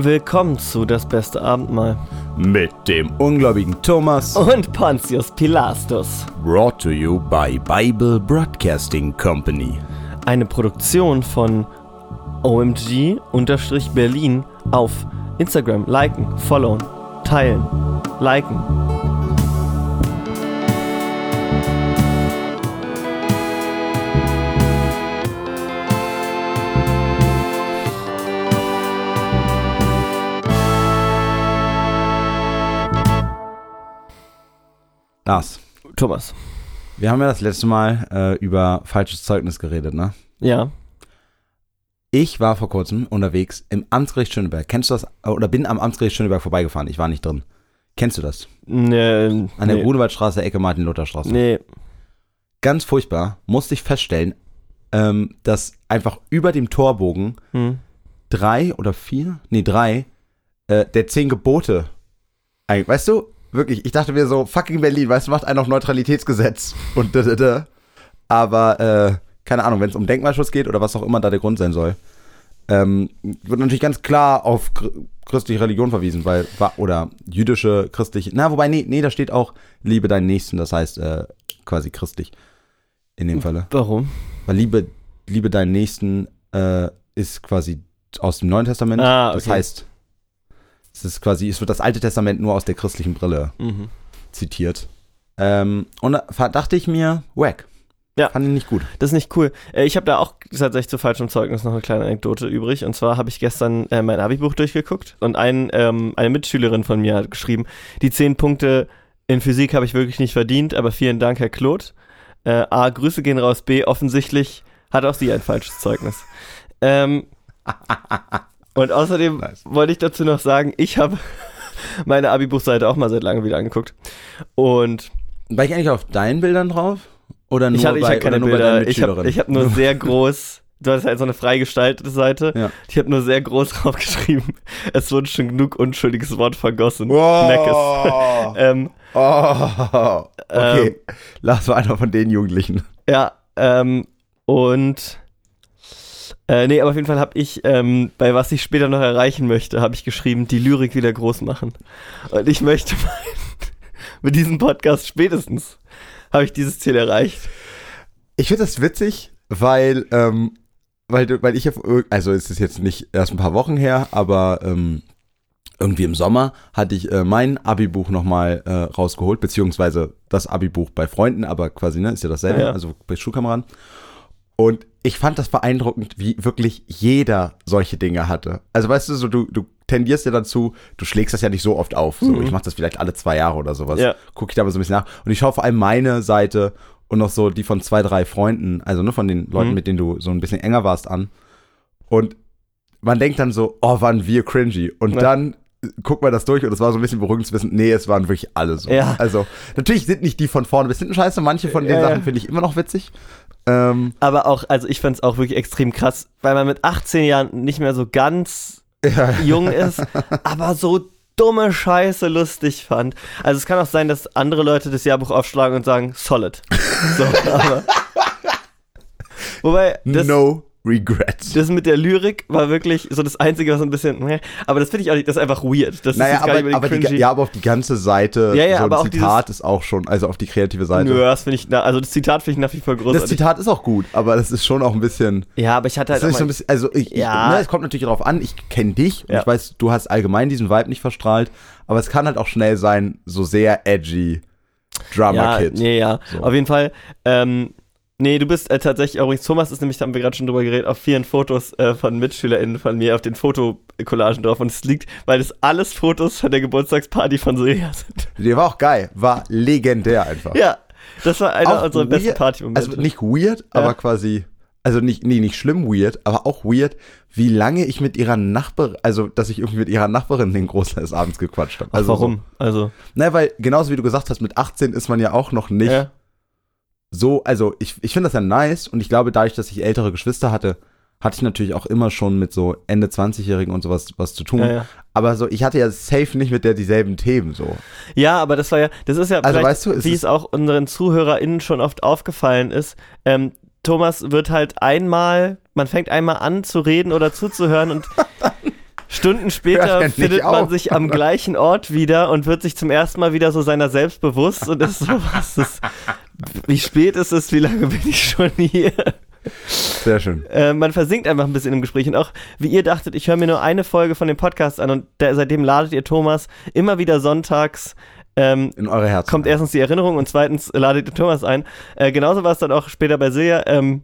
Willkommen zu Das beste Abendmahl. Mit dem ungläubigen Thomas. Und Pontius Pilastus. Brought to you by Bible Broadcasting Company. Eine Produktion von OMG-Berlin auf Instagram. Liken, followen, teilen, liken. Lars, Thomas. wir haben ja das letzte Mal äh, über falsches Zeugnis geredet, ne? Ja. Ich war vor kurzem unterwegs im Amtsgericht Schöneberg. Kennst du das? Oder bin am Amtsgericht Schöneberg vorbeigefahren. Ich war nicht drin. Kennst du das? Nee, An der nee. Grunewaldstraße, Ecke Martin-Luther-Straße. Nee. Ganz furchtbar. Musste ich feststellen, ähm, dass einfach über dem Torbogen Hm. drei oder vier, nee, drei, äh, der zehn Gebote. Weißt du, wirklich, ich dachte mir so, fucking Berlin, weißt du, macht einen auf Neutralitätsgesetz und da, da, da. Aber, äh, keine Ahnung, wenn es um Denkmalschutz geht oder was auch immer da der Grund sein soll, ähm, wird natürlich ganz klar auf chr- christliche Religion verwiesen, weil, oder jüdische, christliche, na, wobei, nee, nee, da steht auch, liebe deinen Nächsten, das heißt, äh, quasi christlich. In dem Falle. Warum? Weil Liebe, Liebe deinen Nächsten äh, ist quasi aus dem Neuen Testament. Ah, Das okay. heißt, es ist quasi, es wird das Alte Testament nur aus der christlichen Brille Mhm. zitiert. Ähm, und da dachte ich mir, wack. Ja. Fand ich nicht gut. Das ist nicht cool. Äh, Ich habe da auch tatsächlich zu falschem Zeugnis noch eine kleine Anekdote übrig. Und zwar habe ich gestern äh, mein Abi-Buch durchgeguckt und ein, ähm, eine Mitschülerin von mir hat geschrieben, die zehn Punkte in Physik habe ich wirklich nicht verdient, aber vielen Dank, Herr Claude. Äh, A, Grüße gehen raus. B, offensichtlich hat auch sie ein falsches Zeugnis. Ähm, und außerdem Nice. wollte ich dazu noch sagen, ich habe meine Abi-Buchseite auch mal seit langem wieder angeguckt. Und War ich eigentlich auf deinen Bildern drauf? Oder nur ich hatte, ich bei, hatte keine Bilder. Ich habe hab nur sehr groß. Du hast halt so eine frei gestaltete Seite. Ja. Ich habe nur sehr groß draufgeschrieben. Es wurde schon genug unschuldiges Wort vergossen. Wow. Ähm, oh, okay. Lars war einer von den Jugendlichen. ja, ähm, und äh, nee, aber auf jeden Fall habe ich, ähm, bei was ich später noch erreichen möchte, habe ich geschrieben, die Lyrik wieder groß machen. Und ich möchte meinen, mit diesem Podcast spätestens habe ich dieses Ziel erreicht. Ich finde das witzig, weil, ähm, weil, weil ich auf, also es ist jetzt nicht erst ein paar Wochen her, aber ähm, irgendwie im Sommer hatte ich äh, mein Abi-Buch nochmal äh, rausgeholt, beziehungsweise das Abi-Buch bei Freunden, aber quasi, ne, ist ja dasselbe, Ja. also bei Schulkameraden. Und ich fand das beeindruckend, wie wirklich jeder solche Dinge hatte. Also weißt du, so du, du tendierst ja dazu, du schlägst das ja nicht so oft auf. So, Mhm. Ich mache das vielleicht alle zwei Jahre oder sowas. Ja. Gucke ich da mal so ein bisschen nach. Und ich schaue vor allem meine Seite und noch so die von zwei, drei Freunden, also nur von den Leuten, Mhm. mit denen du so ein bisschen enger warst, an. Und man denkt dann so, oh, waren wir cringy. Und Ja. dann guckt man das durch und es war so ein bisschen beruhigend zu wissen, nee, es waren wirklich alle so. Ja. Also, natürlich sind nicht die von vorne bis hinten scheiße, manche von den ja. Sachen finde ich immer noch witzig. Ähm, Aber auch, also ich fand es auch wirklich extrem krass, weil man mit 18 Jahren nicht mehr so ganz ja. jung ist, aber so dumme Scheiße lustig fand. Also es kann auch sein, dass andere Leute das Jahrbuch aufschlagen und sagen, solid. So, aber. Wobei, das, no regrets. das mit der Lyrik war wirklich so das Einzige, was ein bisschen, meh, aber das finde ich auch nicht, das ist einfach weird. Das naja, aber, aber, die, ja, aber auf die ganze Seite, Ja, ja, so aber auch Zitat ist auch schon, also auf die kreative Seite. Nö, das finde ich, also das Zitat finde ich nach wie vor Das großartig. Zitat ist auch gut, aber das ist schon auch ein bisschen. ja, aber ich hatte halt Das ist auch so ein bisschen also ich, Ja. ich, ne, es kommt natürlich darauf an, ich kenne dich und Ja. ich weiß, du hast allgemein diesen Vibe nicht verstrahlt, aber es kann halt auch schnell sein, so sehr edgy Drama ja, Kid. nee, ja, So. auf jeden Fall. Ähm, nee, du bist äh, tatsächlich, übrigens, Thomas ist nämlich, da haben wir gerade schon drüber geredet, auf vielen Fotos äh, von MitschülerInnen von mir, auf den Fotokollagen drauf. Und es liegt, weil das alles Fotos von der Geburtstagsparty von Silja sind. Der war auch geil, war legendär einfach. ja, das war einer Auch unserer besten weird- Partymomente. Also nicht weird, aber quasi, also nicht, nee, nicht schlimm weird, aber auch weird, wie lange ich mit ihrer Nachbarin, also dass ich irgendwie mit ihrer Nachbarin den Großteil des Abends gequatscht habe. Ach, Also warum? Also, So, na, weil genauso wie du gesagt hast, mit 18 ist man ja auch noch nicht ja. So, also ich, ich finde das ja nice und ich glaube, dadurch, dass ich ältere Geschwister hatte, hatte ich natürlich auch immer schon mit so Ende 20-Jährigen und sowas was zu tun. Ja, ja. Aber so, ich hatte ja safe nicht mit der dieselben Themen so. ja, aber das war ja, das ist ja, Also, weißt du, wie es auch unseren ZuhörerInnen schon oft aufgefallen ist, ähm, Thomas wird halt einmal, man fängt einmal an zu reden oder zuzuhören und Stunden später ja findet man auf. sich am gleichen Ort wieder und wird sich zum ersten Mal wieder so seiner selbst bewusst und ist so, was ist, wie spät ist es, wie lange bin ich schon hier? Sehr schön. Äh, man versinkt einfach ein bisschen im Gespräch und auch, wie ihr dachtet, ich höre mir nur eine Folge von dem Podcast an und der, seitdem ladet ihr Thomas immer wieder sonntags. Ähm, In eure Herzen. kommt erstens die Erinnerung und zweitens ladet ihr Thomas ein. Äh, genauso war es dann auch später bei Silja. Ähm,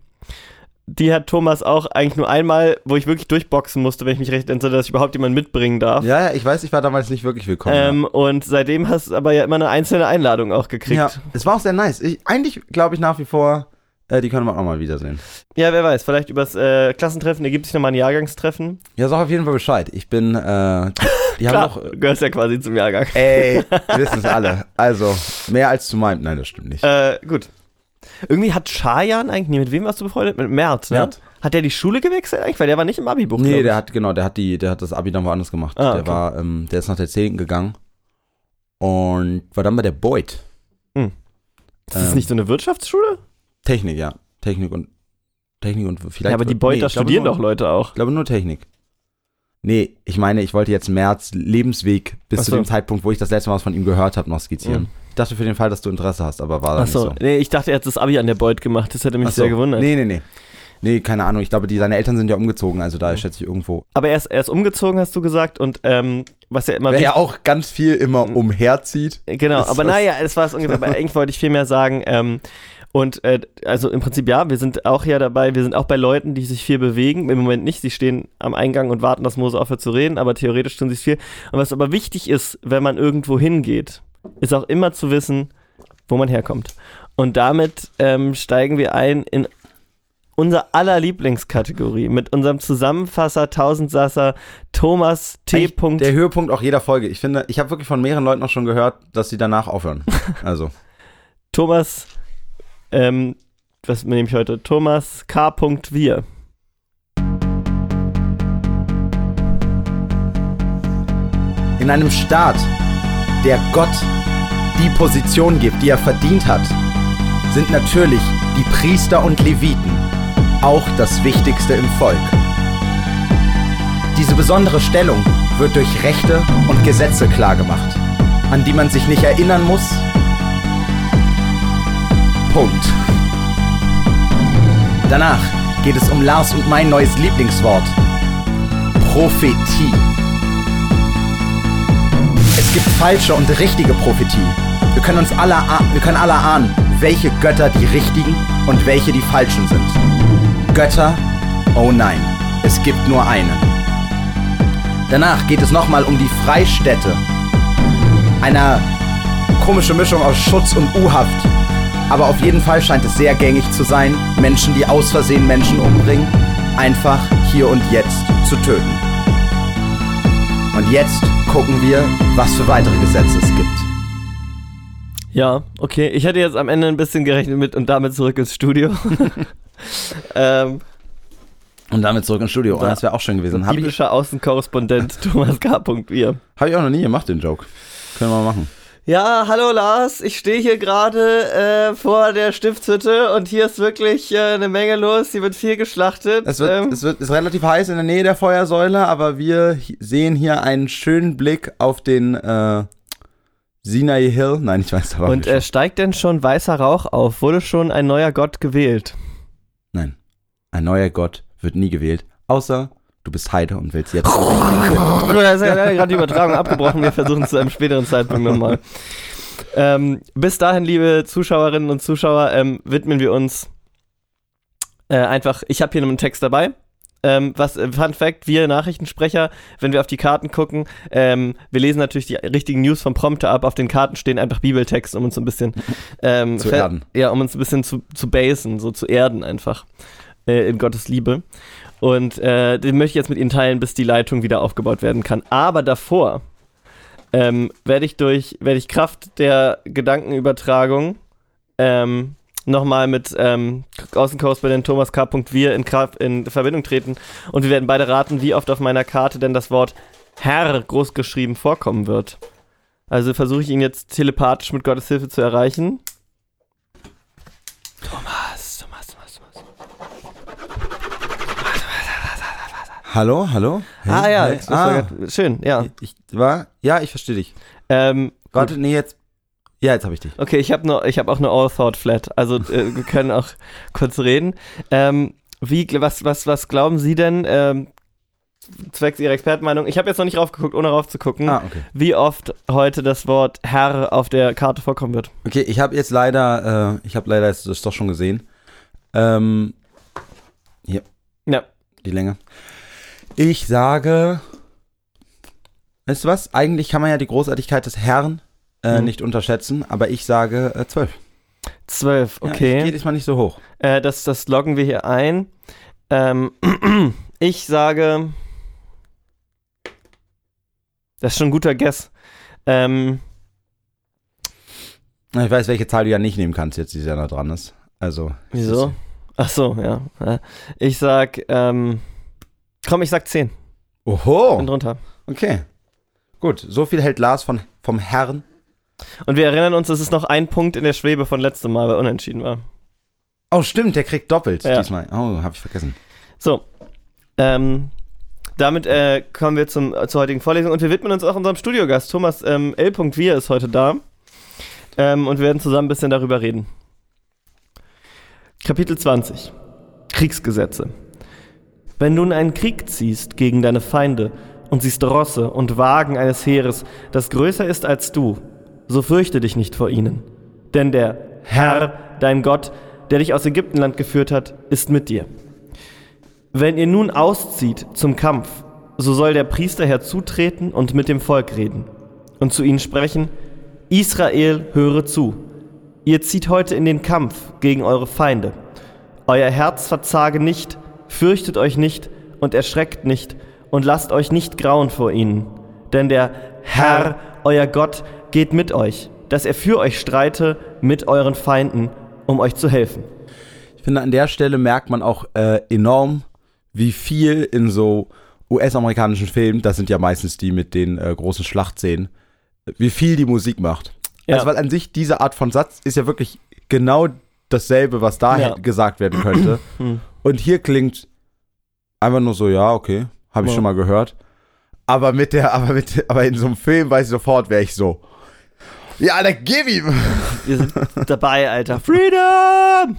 die hat Thomas auch eigentlich nur einmal, wo ich wirklich durchboxen musste, wenn ich mich recht entsinne, dass ich überhaupt jemanden mitbringen darf. Ja, ja, ich weiß, ich war damals nicht wirklich willkommen. Ähm, und seitdem hast du aber ja immer eine einzelne Einladung auch gekriegt. ja. Ja, es war auch sehr nice. Ich, eigentlich glaube ich nach wie vor, äh, die können wir auch mal wiedersehen. wer weiß, vielleicht übers äh, Klassentreffen ergibt sich nochmal ein Jahrgangstreffen. Ja, sag auf jeden Fall Bescheid. Ich bin, äh, die, die haben Klar, noch. du gehörst ja quasi zum Jahrgang. Ey, wir wissen es alle. Also, mehr als zu meinem. Nein, das stimmt nicht. Äh, gut. Irgendwie hat Schajan eigentlich, nee, mit wem warst du befreundet? Mit Mert, ne? Mert. Hat der die Schule gewechselt eigentlich? Weil der war nicht im Abi-Buch. nee, der hat, genau, der hat die, der hat das Abi dann woanders gemacht. Ah, der okay. war, ähm, der ist nach der 10. gegangen und war dann bei der Beut. Ist das ähm, nicht so eine Wirtschaftsschule? Technik, ja. Technik und, Technik und vielleicht. Ja, aber die nee, Beuter glaube studieren nur, doch Leute auch. Ich glaube nur Technik. Nee, ich meine, ich wollte jetzt März Lebensweg bis Ach zu so. dem Zeitpunkt, wo ich das letzte Mal was von ihm gehört habe, noch skizzieren. Mhm. Ich dachte für den Fall, dass du Interesse hast, aber war dann Achso, nicht so. nee, ich dachte, er hat das Abi an der Beut gemacht. Das hätte mich so. sehr gewundert. Nee, nee, nee. Nee, keine Ahnung. Ich glaube, die, seine Eltern sind ja umgezogen, also da schätze ich irgendwo. Aber er ist, er ist umgezogen, hast du gesagt. Und ähm, was ja immer Wer ja auch ganz viel immer umherzieht. Genau, aber was- naja, das war es ungefähr. Aber eigentlich wollte ich viel mehr sagen. Ähm, und äh, also im Prinzip ja, wir sind auch ja dabei, wir sind auch bei Leuten, die sich viel bewegen. Im Moment nicht, sie stehen am Eingang und warten, dass Mose aufhört zu reden, aber theoretisch tun sie es viel. Und was aber wichtig ist, wenn man irgendwo hingeht, ist auch immer zu wissen, wo man herkommt. Und damit ähm, steigen wir ein in unser aller Lieblingskategorie mit unserem Zusammenfasser, Tausendsasser Thomas T. Eigentlich Der Höhepunkt auch jeder Folge. Ich finde, ich habe wirklich von mehreren Leuten auch schon gehört, dass sie danach aufhören. Also, Thomas, ähm, was nehme ich heute? Thomas K. Wir. in einem Staat, der Gott die Position gibt, die er verdient hat, sind natürlich die Priester und Leviten auch das Wichtigste im Volk. Diese besondere Stellung wird durch Rechte und Gesetze klargemacht, an die man sich nicht erinnern muss. Punkt. Danach geht es um Lars und mein neues Lieblingswort. Prophetie. Es gibt falsche und richtige Prophetie. Wir können uns alle, wir können alle ahnen, welche Götter die richtigen und welche die falschen sind. Götter? Oh nein, es gibt nur einen. Danach geht es nochmal um die Freistädte. Eine komische Mischung aus Schutz und U-Haft. Aber auf jeden Fall scheint es sehr gängig zu sein, Menschen, die aus Versehen Menschen umbringen, einfach hier und jetzt zu töten. Jetzt gucken wir, was für weitere Gesetze es gibt. Ja, okay. Ich hätte jetzt am Ende ein bisschen gerechnet mit und damit zurück ins Studio. ähm, Und damit zurück ins Studio. Und das wäre auch schön gewesen. Habe ich, biblischer Außenkorrespondent Thomas K. Wir. hab ich auch noch nie gemacht, den Joke. Können wir mal machen. Ja, hallo Lars. Ich stehe hier gerade äh, vor der Stiftshütte und hier ist wirklich äh, eine Menge los. Hier wird viel geschlachtet. Es wird, ähm, es wird ist relativ heiß in der Nähe der Feuersäule, aber wir sehen hier einen schönen Blick auf den äh, Sinai Hill. Nein, ich weiß aber und äh, steigt denn schon weißer Rauch auf? Wurde schon ein neuer Gott gewählt? Nein, ein neuer Gott wird nie gewählt, außer du bist Heide und willst jetzt. Da ist ja gerade die Übertragung abgebrochen. Wir versuchen es zu einem späteren Zeitpunkt nochmal. Ähm, bis dahin, liebe Zuschauerinnen und Zuschauer, ähm, widmen wir uns äh, einfach. Ich habe hier einen Text dabei. Ähm, was, äh, Fun Fact, wir Nachrichtensprecher, wenn wir auf die Karten gucken, ähm, wir lesen natürlich die richtigen News vom Prompter ab. Auf den Karten stehen einfach Bibeltext, um uns ein bisschen ähm, Zu erden. Ja, um uns ein bisschen zu, zu basen, so zu erden einfach äh, in Gottes Liebe. Und äh, den möchte ich jetzt mit Ihnen teilen, bis die Leitung wieder aufgebaut werden kann. Aber davor ähm, werde ich durch, werde ich Kraft der Gedankenübertragung ähm, nochmal mit ähm, Außenkorrespondent Thomas K. Wir in, in Verbindung treten und wir werden beide raten, wie oft auf meiner Karte denn das Wort Herr großgeschrieben vorkommen wird. Also versuche ich ihn jetzt telepathisch mit Gottes Hilfe zu erreichen. Thomas, Thomas, Thomas, Thomas. Hallo, hallo? Hey, ah ja, hey, ah, schön, ja. ich war, ja, ich verstehe dich. Ähm, Warte, nee, jetzt, ja, jetzt habe ich dich. Okay, ich habe noch, ich habe auch eine All Thought Flat. Also äh, wir können auch kurz reden. Ähm, wie, was, was, was glauben Sie denn? Ähm, zwecks Ihrer Expertenmeinung. Ich habe jetzt noch nicht raufgeguckt, ohne raufzugucken, Ah, okay. wie oft heute das Wort Herr auf der Karte vorkommen wird. Okay, ich habe jetzt leider, äh, ich habe leider das doch schon gesehen. Ähm, hier, Ja. die Länge. Ich sage, weißt du was? Eigentlich kann man ja die Großartigkeit des Herrn äh, Mhm. nicht unterschätzen, aber ich sage äh, zwölf. Zwölf, Ja, okay. ich gehe diesmal nicht so hoch. äh, das, das loggen wir hier ein. Ähm, ich sage, das ist schon ein guter Guess. Ähm, Ich weiß, welche Zahl du ja nicht nehmen kannst, jetzt die ja da dran ist. Also. Wieso? Ach so, ja. Ja. Ich sag, ähm, komm, ich sag 10. Oho. Und drunter. Okay. Gut, so viel hält Lars von, vom Herrn. Und wir erinnern uns, es ist noch ein Punkt in der Schwebe von letztem Mal, weil unentschieden war. Oh, stimmt, der kriegt doppelt Ja. diesmal. Oh, habe ich vergessen. So. Ähm, damit äh, kommen wir zum, zur heutigen Vorlesung und wir widmen uns auch unserem Studiogast. Thomas ähm, L. Wir ist heute da. Ähm, und wir werden zusammen ein bisschen darüber reden. Kapitel 20. Kriegsgesetze. Wenn du in einen Krieg ziehst gegen deine Feinde und siehst Rosse und Wagen eines Heeres, das größer ist als du, so fürchte dich nicht vor ihnen. Denn der Herr, dein Gott, der dich aus Ägyptenland geführt hat, ist mit dir. Wenn ihr nun auszieht zum Kampf, so soll der Priester herzutreten und mit dem Volk reden und zu ihnen sprechen, Israel, höre zu. Ihr zieht heute in den Kampf gegen eure Feinde. Euer Herz verzage nicht, fürchtet euch nicht und erschreckt nicht und lasst euch nicht grauen vor ihnen. Denn der Herr, euer Gott, geht mit euch, dass er für euch streite mit euren Feinden, um euch zu helfen. Ich finde, an der Stelle merkt man auch äh, enorm, wie viel in so US-amerikanischen Filmen, das sind ja meistens die mit den äh, großen Schlachtszenen, wie viel die Musik macht. Ja. Also, weil an sich diese Art von Satz ist ja wirklich genau dasselbe, was da Ja. gesagt werden könnte. Und hier klingt einfach nur so, ja, okay, habe ich Ja. schon mal gehört. Aber mit der, aber mit, aber in so einem Film weiß ich sofort, wäre ich so. Ja, Alter, gib ihm! Wir sind dabei, Alter. Freedom!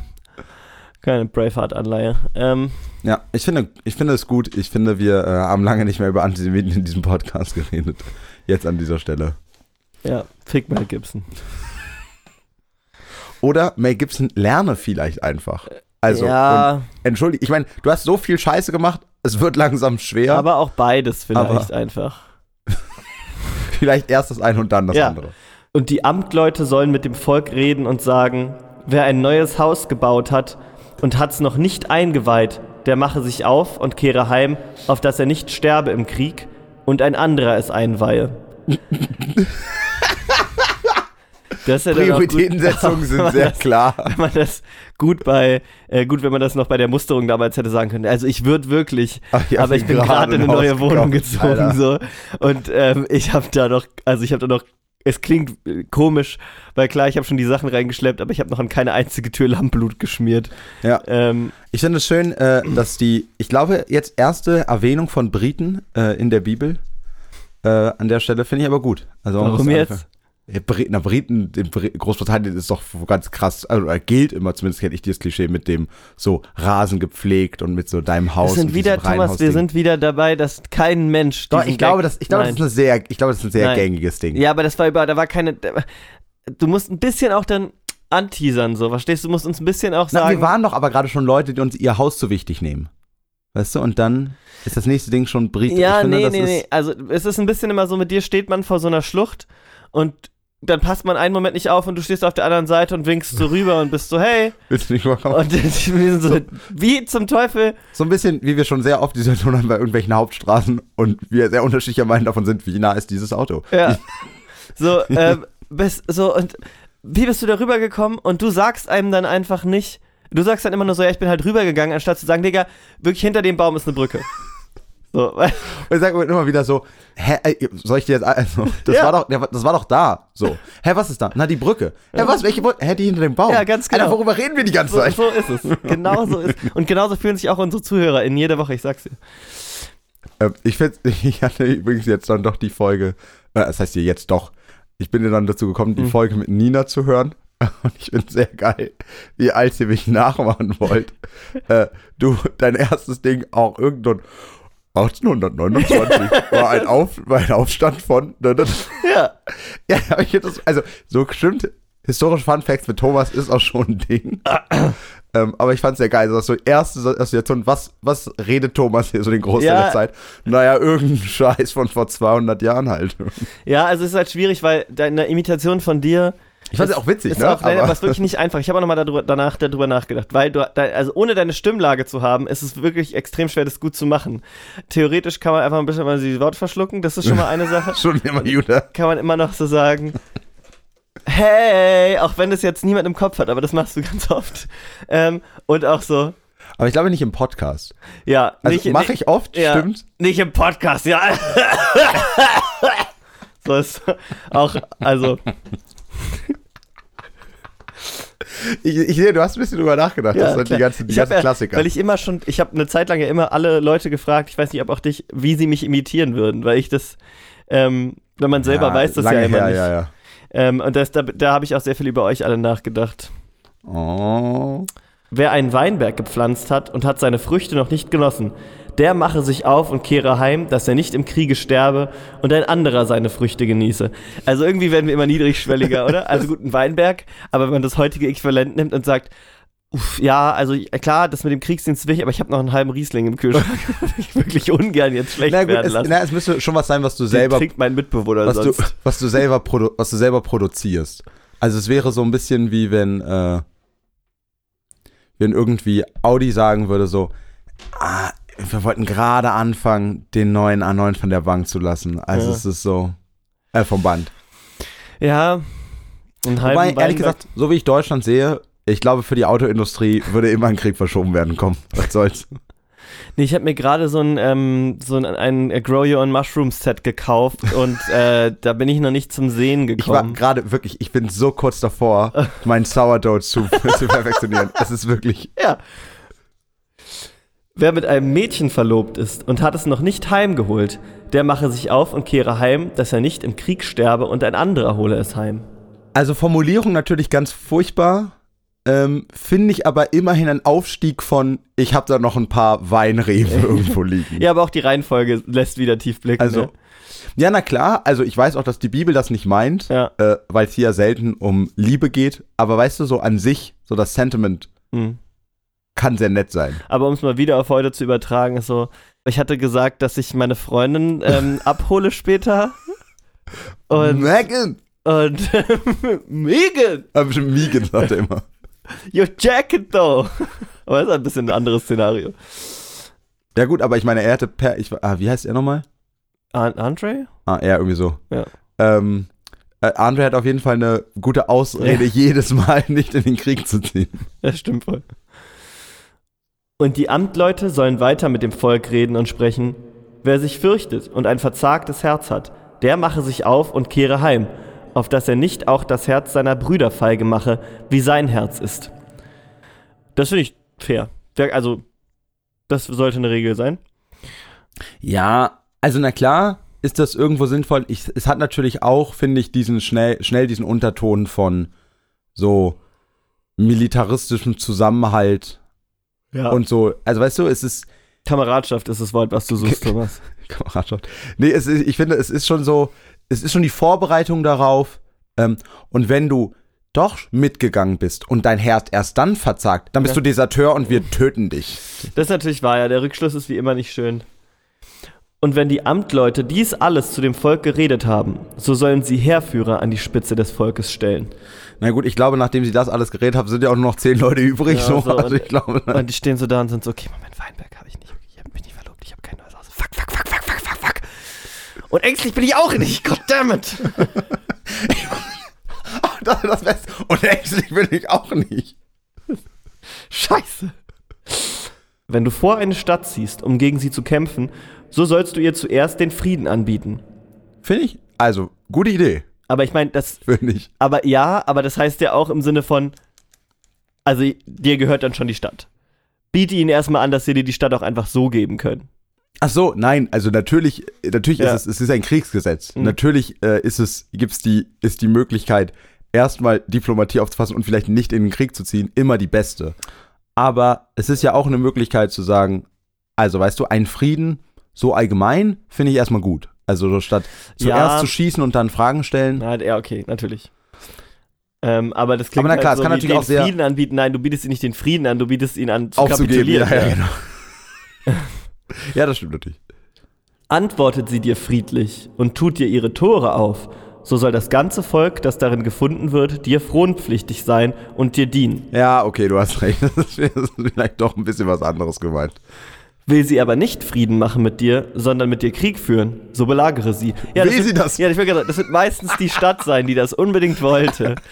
Keine Braveheart-Anleihe. Ähm, Ja, ich finde, ich finde es gut. Ich finde, wir äh, haben lange nicht mehr über Antisemiten in diesem Podcast geredet. Jetzt an dieser Stelle. ja, fick Mel Gibson. Oder Mel Gibson lerne vielleicht einfach. Also, ja, entschuldige, ich meine, du hast so viel Scheiße gemacht, es wird langsam schwer. aber auch beides vielleicht einfach. vielleicht erst das eine und dann das Ja. andere. Und die Amtleute sollen mit dem Volk reden und sagen, wer ein neues Haus gebaut hat und hat's noch nicht eingeweiht, der mache sich auf und kehre heim, auf dass er nicht sterbe im Krieg und ein anderer es einweihe. Das ist ja gut- Prioritätensetzungen wenn sind sehr das- klar. wenn man das gut bei, äh, gut, wenn man das noch bei der Musterung damals hätte sagen können. Also ich würde wirklich, Ach, ich aber ich bin gerade in ein eine neue Wohnung gezogen Alter. so und ähm, ich habe da noch, also ich habe da noch, es klingt äh, komisch, weil klar, ich habe schon die Sachen reingeschleppt, aber ich habe noch an keine einzige Tür Lammblut geschmiert. Ja. Ähm, Ich finde es schön, äh, dass die, ich glaube, jetzt erste Erwähnung von Briten äh, in der Bibel äh, an der Stelle finde ich aber gut. Also warum jetzt? Na, Briten, in Bri Großbritannien ist doch ganz krass, also gilt immer, zumindest kenne ich dieses Klischee mit dem so Rasen gepflegt und mit so deinem Haus. Wir sind wieder, Thomas, wir sind wieder dabei, dass kein Mensch. Doch, ich glaube, das, ich glaube, das ist eine sehr, ich glaube, das ist ein sehr Nein. gängiges Ding. Ja, aber das war über, da war keine. Du musst ein bisschen auch dann anteasern, so, verstehst du? Du musst uns ein bisschen auch Na, sagen. wir waren doch aber gerade schon Leute, die uns ihr Haus zu wichtig nehmen. Weißt du, und dann ist das nächste Ding schon Briten. Ja, finde, nee, nee, nee. Also es ist ein bisschen immer so, mit dir steht man vor so einer Schlucht und dann passt man einen Moment nicht auf und du stehst auf der anderen Seite und winkst so rüber und bist so, hey. Willst du nicht mal kommen? Und wir sind so, wie zum Teufel? So ein bisschen, wie wir schon sehr oft die Situation haben bei irgendwelchen Hauptstraßen und wir sehr unterschiedlicher Meinung davon sind, wie nah ist dieses Auto. Ja. So, ähm, bist, so, und wie bist du da rübergekommen? Und du sagst einem dann einfach nicht, du sagst dann immer nur so, ja, ich bin halt rübergegangen, anstatt zu sagen, Digga, wirklich hinter dem Baum ist eine Brücke. So, Und ich sage immer wieder so, hä, soll ich dir jetzt, also, das, Ja. war doch, das war doch da. So, hä, was ist da? Na, die Brücke. Hä, was, welche Brücke? Hä, die hinter dem Baum. Ja, ganz genau. Alter, worüber reden wir die ganze so, Zeit? so ist es. Genau so ist Und genauso fühlen sich auch unsere Zuhörer in jeder Woche, ich sag's dir. Ähm, ich, find, ich hatte übrigens jetzt dann doch die Folge, äh, das heißt hier jetzt doch, ich bin ja dann dazu gekommen, die Mhm. Folge mit Nina zu hören. Und ich finde sehr geil, wie als ihr mich nachmachen wollt. äh, du, dein erstes Ding auch irgendwann 1829 war ein, Auf, war ein Aufstand von. Ja. Ja, aber ich finde das, also so stimmt, historische Fun Facts mit Thomas ist auch schon ein Ding. ähm, aber ich fand es sehr geil, so das so erste Assoziation, was, was redet Thomas hier so den Großteil Ja. der Zeit? Naja, irgendein Scheiß von vor 200 Jahren halt. Ja, also es ist halt schwierig, weil deine Imitation von dir Ich fand es auch witzig, ist ne? auch leider was wirklich nicht einfach. Ich habe auch nochmal darüber, danach darüber nachgedacht, weil du, also ohne deine Stimmlage zu haben, ist es wirklich extrem schwer, das gut zu machen. Theoretisch kann man einfach ein bisschen mal die Worte verschlucken, das ist schon mal eine Sache. schon immer Judah. Kann man immer noch so sagen, hey, auch wenn das jetzt niemand im Kopf hat, aber das machst du ganz oft. Ähm, und auch so, Aber ich glaube nicht im Podcast. ja, Also mache ich oft, ja. stimmt. nicht im Podcast, ja. so ist auch, also, Ich, ich sehe, du hast ein bisschen drüber nachgedacht. das sind klar. die ganzen, die Ich ganzen ja, Klassiker. Weil ich immer schon, ich habe eine Zeit lang ja immer alle Leute gefragt, ich weiß nicht, ob auch dich, wie sie mich imitieren würden, weil ich das, ähm, wenn man selber weiß, das ja immer her, nicht. Ja, ja. Ähm, und das, da, da habe ich auch sehr viel über euch alle nachgedacht. Oh. Wer einen Weinberg gepflanzt hat und hat seine Früchte noch nicht genossen, der mache sich auf und kehre heim, dass er nicht im Kriege sterbe und ein anderer seine Früchte genieße. Also irgendwie werden wir immer niedrigschwelliger, oder? Also gut, ein Weinberg, aber wenn man das heutige Äquivalent nimmt und sagt, uff, ja, also klar, das mit dem Kriegsdienst ich, aber ich habe noch einen halben Riesling im Kühlschrank, ich wirklich ungern jetzt schlecht Na gut, werden es, lassen. na, es müsste schon was sein, was du Den selber trinkt mein Mitbewohner was du, sonst. was du selber was du selber produzierst. Also es wäre so ein bisschen wie wenn äh, wenn irgendwie Audi sagen würde so, ah, wir wollten gerade anfangen, den neuen A9 von der Bank zu lassen. Also Ja. es ist so äh, vom Band. Ja, halben Wobei, ehrlich gesagt, so wie ich Deutschland sehe, ich glaube, für die Autoindustrie würde immer ein Krieg verschoben werden. Komm, was soll's. Nee, ich habe mir gerade so ein, ähm, so ein, ein äh, Grow Your Own Mushrooms Set gekauft und äh, da bin ich noch nicht zum Sehen Ich war gekommen. gerade wirklich, ich bin so kurz davor, meinen Sourdough zu, zu perfektionieren. Es ist wirklich, ja. Wer mit einem Mädchen verlobt ist und hat es noch nicht heimgeholt, der mache sich auf und kehre heim, dass er nicht im Krieg sterbe und ein anderer hole es heim. Also Formulierung natürlich ganz furchtbar. Ähm, Finde ich aber immerhin ein Aufstieg von, ich habe da noch ein paar Weinreben irgendwo liegen. Ja, aber auch die Reihenfolge lässt wieder tief blicken. Also, ne? ja, na klar, also ich weiß auch, dass die Bibel das nicht meint, Ja. äh, weil es hier ja selten um Liebe geht. Aber weißt du, so an sich, so das Sentiment Hm. Kann sehr nett sein. Aber um es mal wieder auf heute zu übertragen, ist so, ich hatte gesagt, dass ich meine Freundin ähm, abhole später. Und, Megan! und Megan, Aber bestimmt Megan sagt er immer. your jacket though. Aber das ist ein bisschen ein anderes Szenario. Ja gut, aber ich meine, er hatte per, ich, ah, wie heißt er nochmal? An Andre? Ah, ja, irgendwie so. Ja. Ähm, äh, Andre hat auf jeden Fall eine gute Ausrede, Ja. jedes Mal nicht in den Krieg zu ziehen. Das stimmt voll. Und die Amtleute sollen weiter mit dem Volk reden und sprechen. Wer sich fürchtet und ein verzagtes Herz hat, der mache sich auf und kehre heim, auf dass er nicht auch das Herz seiner Brüder feige mache, wie sein Herz ist. Das finde ich fair. Also, das sollte eine Regel sein. Ja, also na klar ist das irgendwo sinnvoll. Ich, es hat natürlich auch, finde ich, diesen schnell, schnell diesen Unterton von so militaristischem Zusammenhalt Ja. und so. Also weißt du, es ist Kameradschaft ist das Wort, was du suchst, Thomas. Kameradschaft. Nee, es ist, ich finde, es ist schon so, es ist schon die Vorbereitung darauf. Ähm, und wenn du doch mitgegangen bist und dein Herz erst dann verzagt, dann bist Ja. du Deserteur und wir töten dich. Das ist natürlich wahr, ja. Der Rückschluss ist wie immer nicht schön. Und wenn die Amtleute dies alles zu dem Volk geredet haben, so sollen sie Heerführer an die Spitze des Volkes stellen. Na gut, ich glaube, nachdem sie das alles geredet haben, sind ja auch nur noch zehn Leute übrig. Ja, so. so, also und- ich glaube, Und die stehen so da und sind so, okay, Moment, Weinberg habe ich nicht. Ich habe mich nicht verlobt, ich habe kein neues Haus. Fuck, fuck, fuck, fuck, fuck, fuck, fuck. Und ängstlich bin ich auch nicht, goddammit. das das Beste. Und ängstlich bin ich auch nicht. Scheiße. Wenn du vor eine Stadt ziehst, um gegen sie zu kämpfen, so sollst du ihr zuerst den Frieden anbieten. Finde ich, also, gute Idee, Aber ich meine, das finde ich. Aber ja, aber das heißt ja auch im Sinne von, also dir gehört dann schon die Stadt. Biete ihnen erstmal an, dass sie dir die Stadt auch einfach so geben können. Ach so, nein, also natürlich, natürlich Ja. ist es, es ist ein Kriegsgesetz. Mhm. Natürlich äh, ist es, gibt's die, ist die Möglichkeit, erstmal Diplomatie aufzufassen und vielleicht nicht in den Krieg zu ziehen, immer die beste. Aber es ist ja auch eine Möglichkeit zu sagen, also weißt du, ein Frieden so allgemein finde ich erstmal gut. Also so statt zuerst Ja. zu schießen und dann Fragen stellen. Na, ja, okay, natürlich. Ähm, aber das klingt Aber na klar, halt es so kann natürlich den auch sehr- Frieden anbieten. Nein, du bietest ihm nicht den Frieden an, du bietest ihn an zu aufzugeben. Ja, kapitulieren. ja, genau. ja, das stimmt natürlich. Antwortet sie dir friedlich und tut dir ihre Tore auf, so soll das ganze Volk, das darin gefunden wird, dir fronpflichtig sein und dir dienen. Ja, okay, du hast recht. Das ist vielleicht doch ein bisschen was anderes gemeint. Will sie aber nicht Frieden machen mit dir, sondern mit dir Krieg führen, so belagere sie. Ja, Will wird, sie das? Ja, ich will gerade, das wird meistens die Stadt sein, die das unbedingt wollte.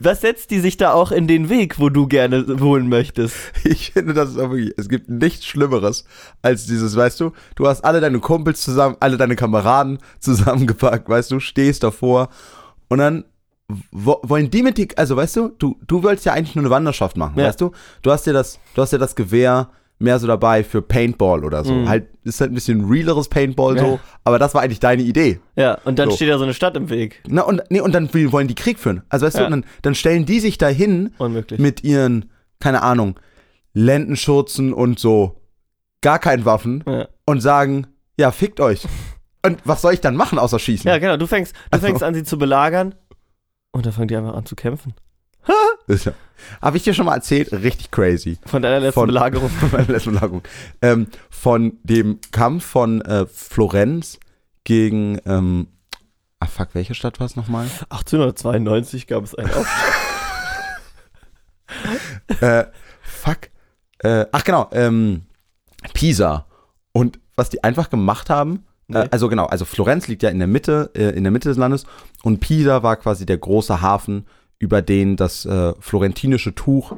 Was setzt die sich da auch in den Weg, wo du gerne wohnen möchtest? Ich finde, das ist auch wirklich, es gibt nichts Schlimmeres als dieses, weißt du, du hast alle deine Kumpels zusammen, alle deine Kameraden zusammengepackt, weißt du, stehst davor und dann wo, wollen die mit dir, also weißt du, du, du wolltest ja eigentlich nur eine Wanderschaft machen, Ja. weißt du, du hast dir das, du hast dir das Gewehr mehr so dabei für Paintball oder so, Mhm. halt, ist halt ein bisschen realeres Paintball Ja. so, aber das war eigentlich deine Idee. Ja, und dann So. steht da so eine Stadt im Weg. Na, und, nee, und dann wollen die Krieg führen, also weißt Ja. du, dann, dann stellen die sich da hin Unmöglich. mit ihren, keine Ahnung, Lendenschurzen und so gar keinen Waffen ja. und sagen, ja, fickt euch. Und was soll ich dann machen, außer schießen? ja, genau, du fängst, du Also- fängst an, sie zu belagern und dann fangen die einfach an zu kämpfen. Ja. Habe ich dir schon mal erzählt? Richtig crazy. Von deiner letzten Von- Belagerung. Von meiner letzten Belagerung. Ähm, von dem Kampf von äh, Florenz gegen, ähm, ah fuck, welche Stadt war es nochmal? 1892 gab es einen Aufstand. äh, fuck. Äh, ach genau, ähm, Pisa. Und was die einfach gemacht haben, Nee. äh, also genau, also Florenz liegt ja in der Mitte, äh, in der Mitte des Landes und Pisa war quasi der große Hafen, über den das äh, florentinische Tuch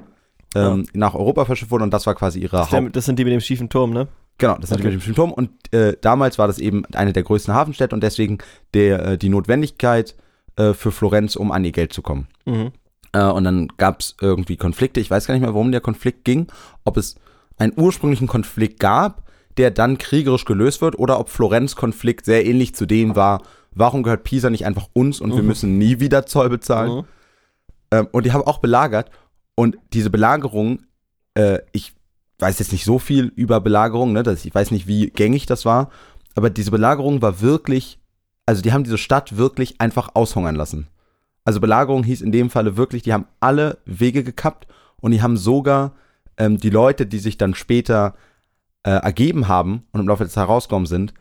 ähm, nach Europa verschifft wurde und das war quasi ihre Das, Haupt. das sind die mit dem schiefen Turm, ne? Genau, das ist Okay. mit dem Symptom und äh, damals war das eben eine der größten Hafenstädte und deswegen der, äh, die Notwendigkeit äh, für Florenz, um an ihr Geld zu kommen. Mhm. Äh, und dann gab es irgendwie Konflikte. Ich weiß gar nicht mehr, worum der Konflikt ging. Ob es einen ursprünglichen Konflikt gab, der dann kriegerisch gelöst wird, oder ob Florenz Konflikt sehr ähnlich zu dem war, warum gehört Pisa nicht einfach uns und wir Mhm. müssen nie wieder Zoll bezahlen. Mhm. Ähm, und die haben auch belagert. Und diese Belagerung, äh, ich weiß jetzt nicht so viel über Belagerung, ne? Das, ich weiß nicht, wie gängig das war, aber diese Belagerung war wirklich, also die haben diese Stadt wirklich einfach aushungern lassen. Also Belagerung hieß in dem Falle wirklich, die haben alle Wege gekappt und die haben sogar ähm, die Leute, die sich dann später äh, ergeben haben und im Laufe Zeit herausgekommen sind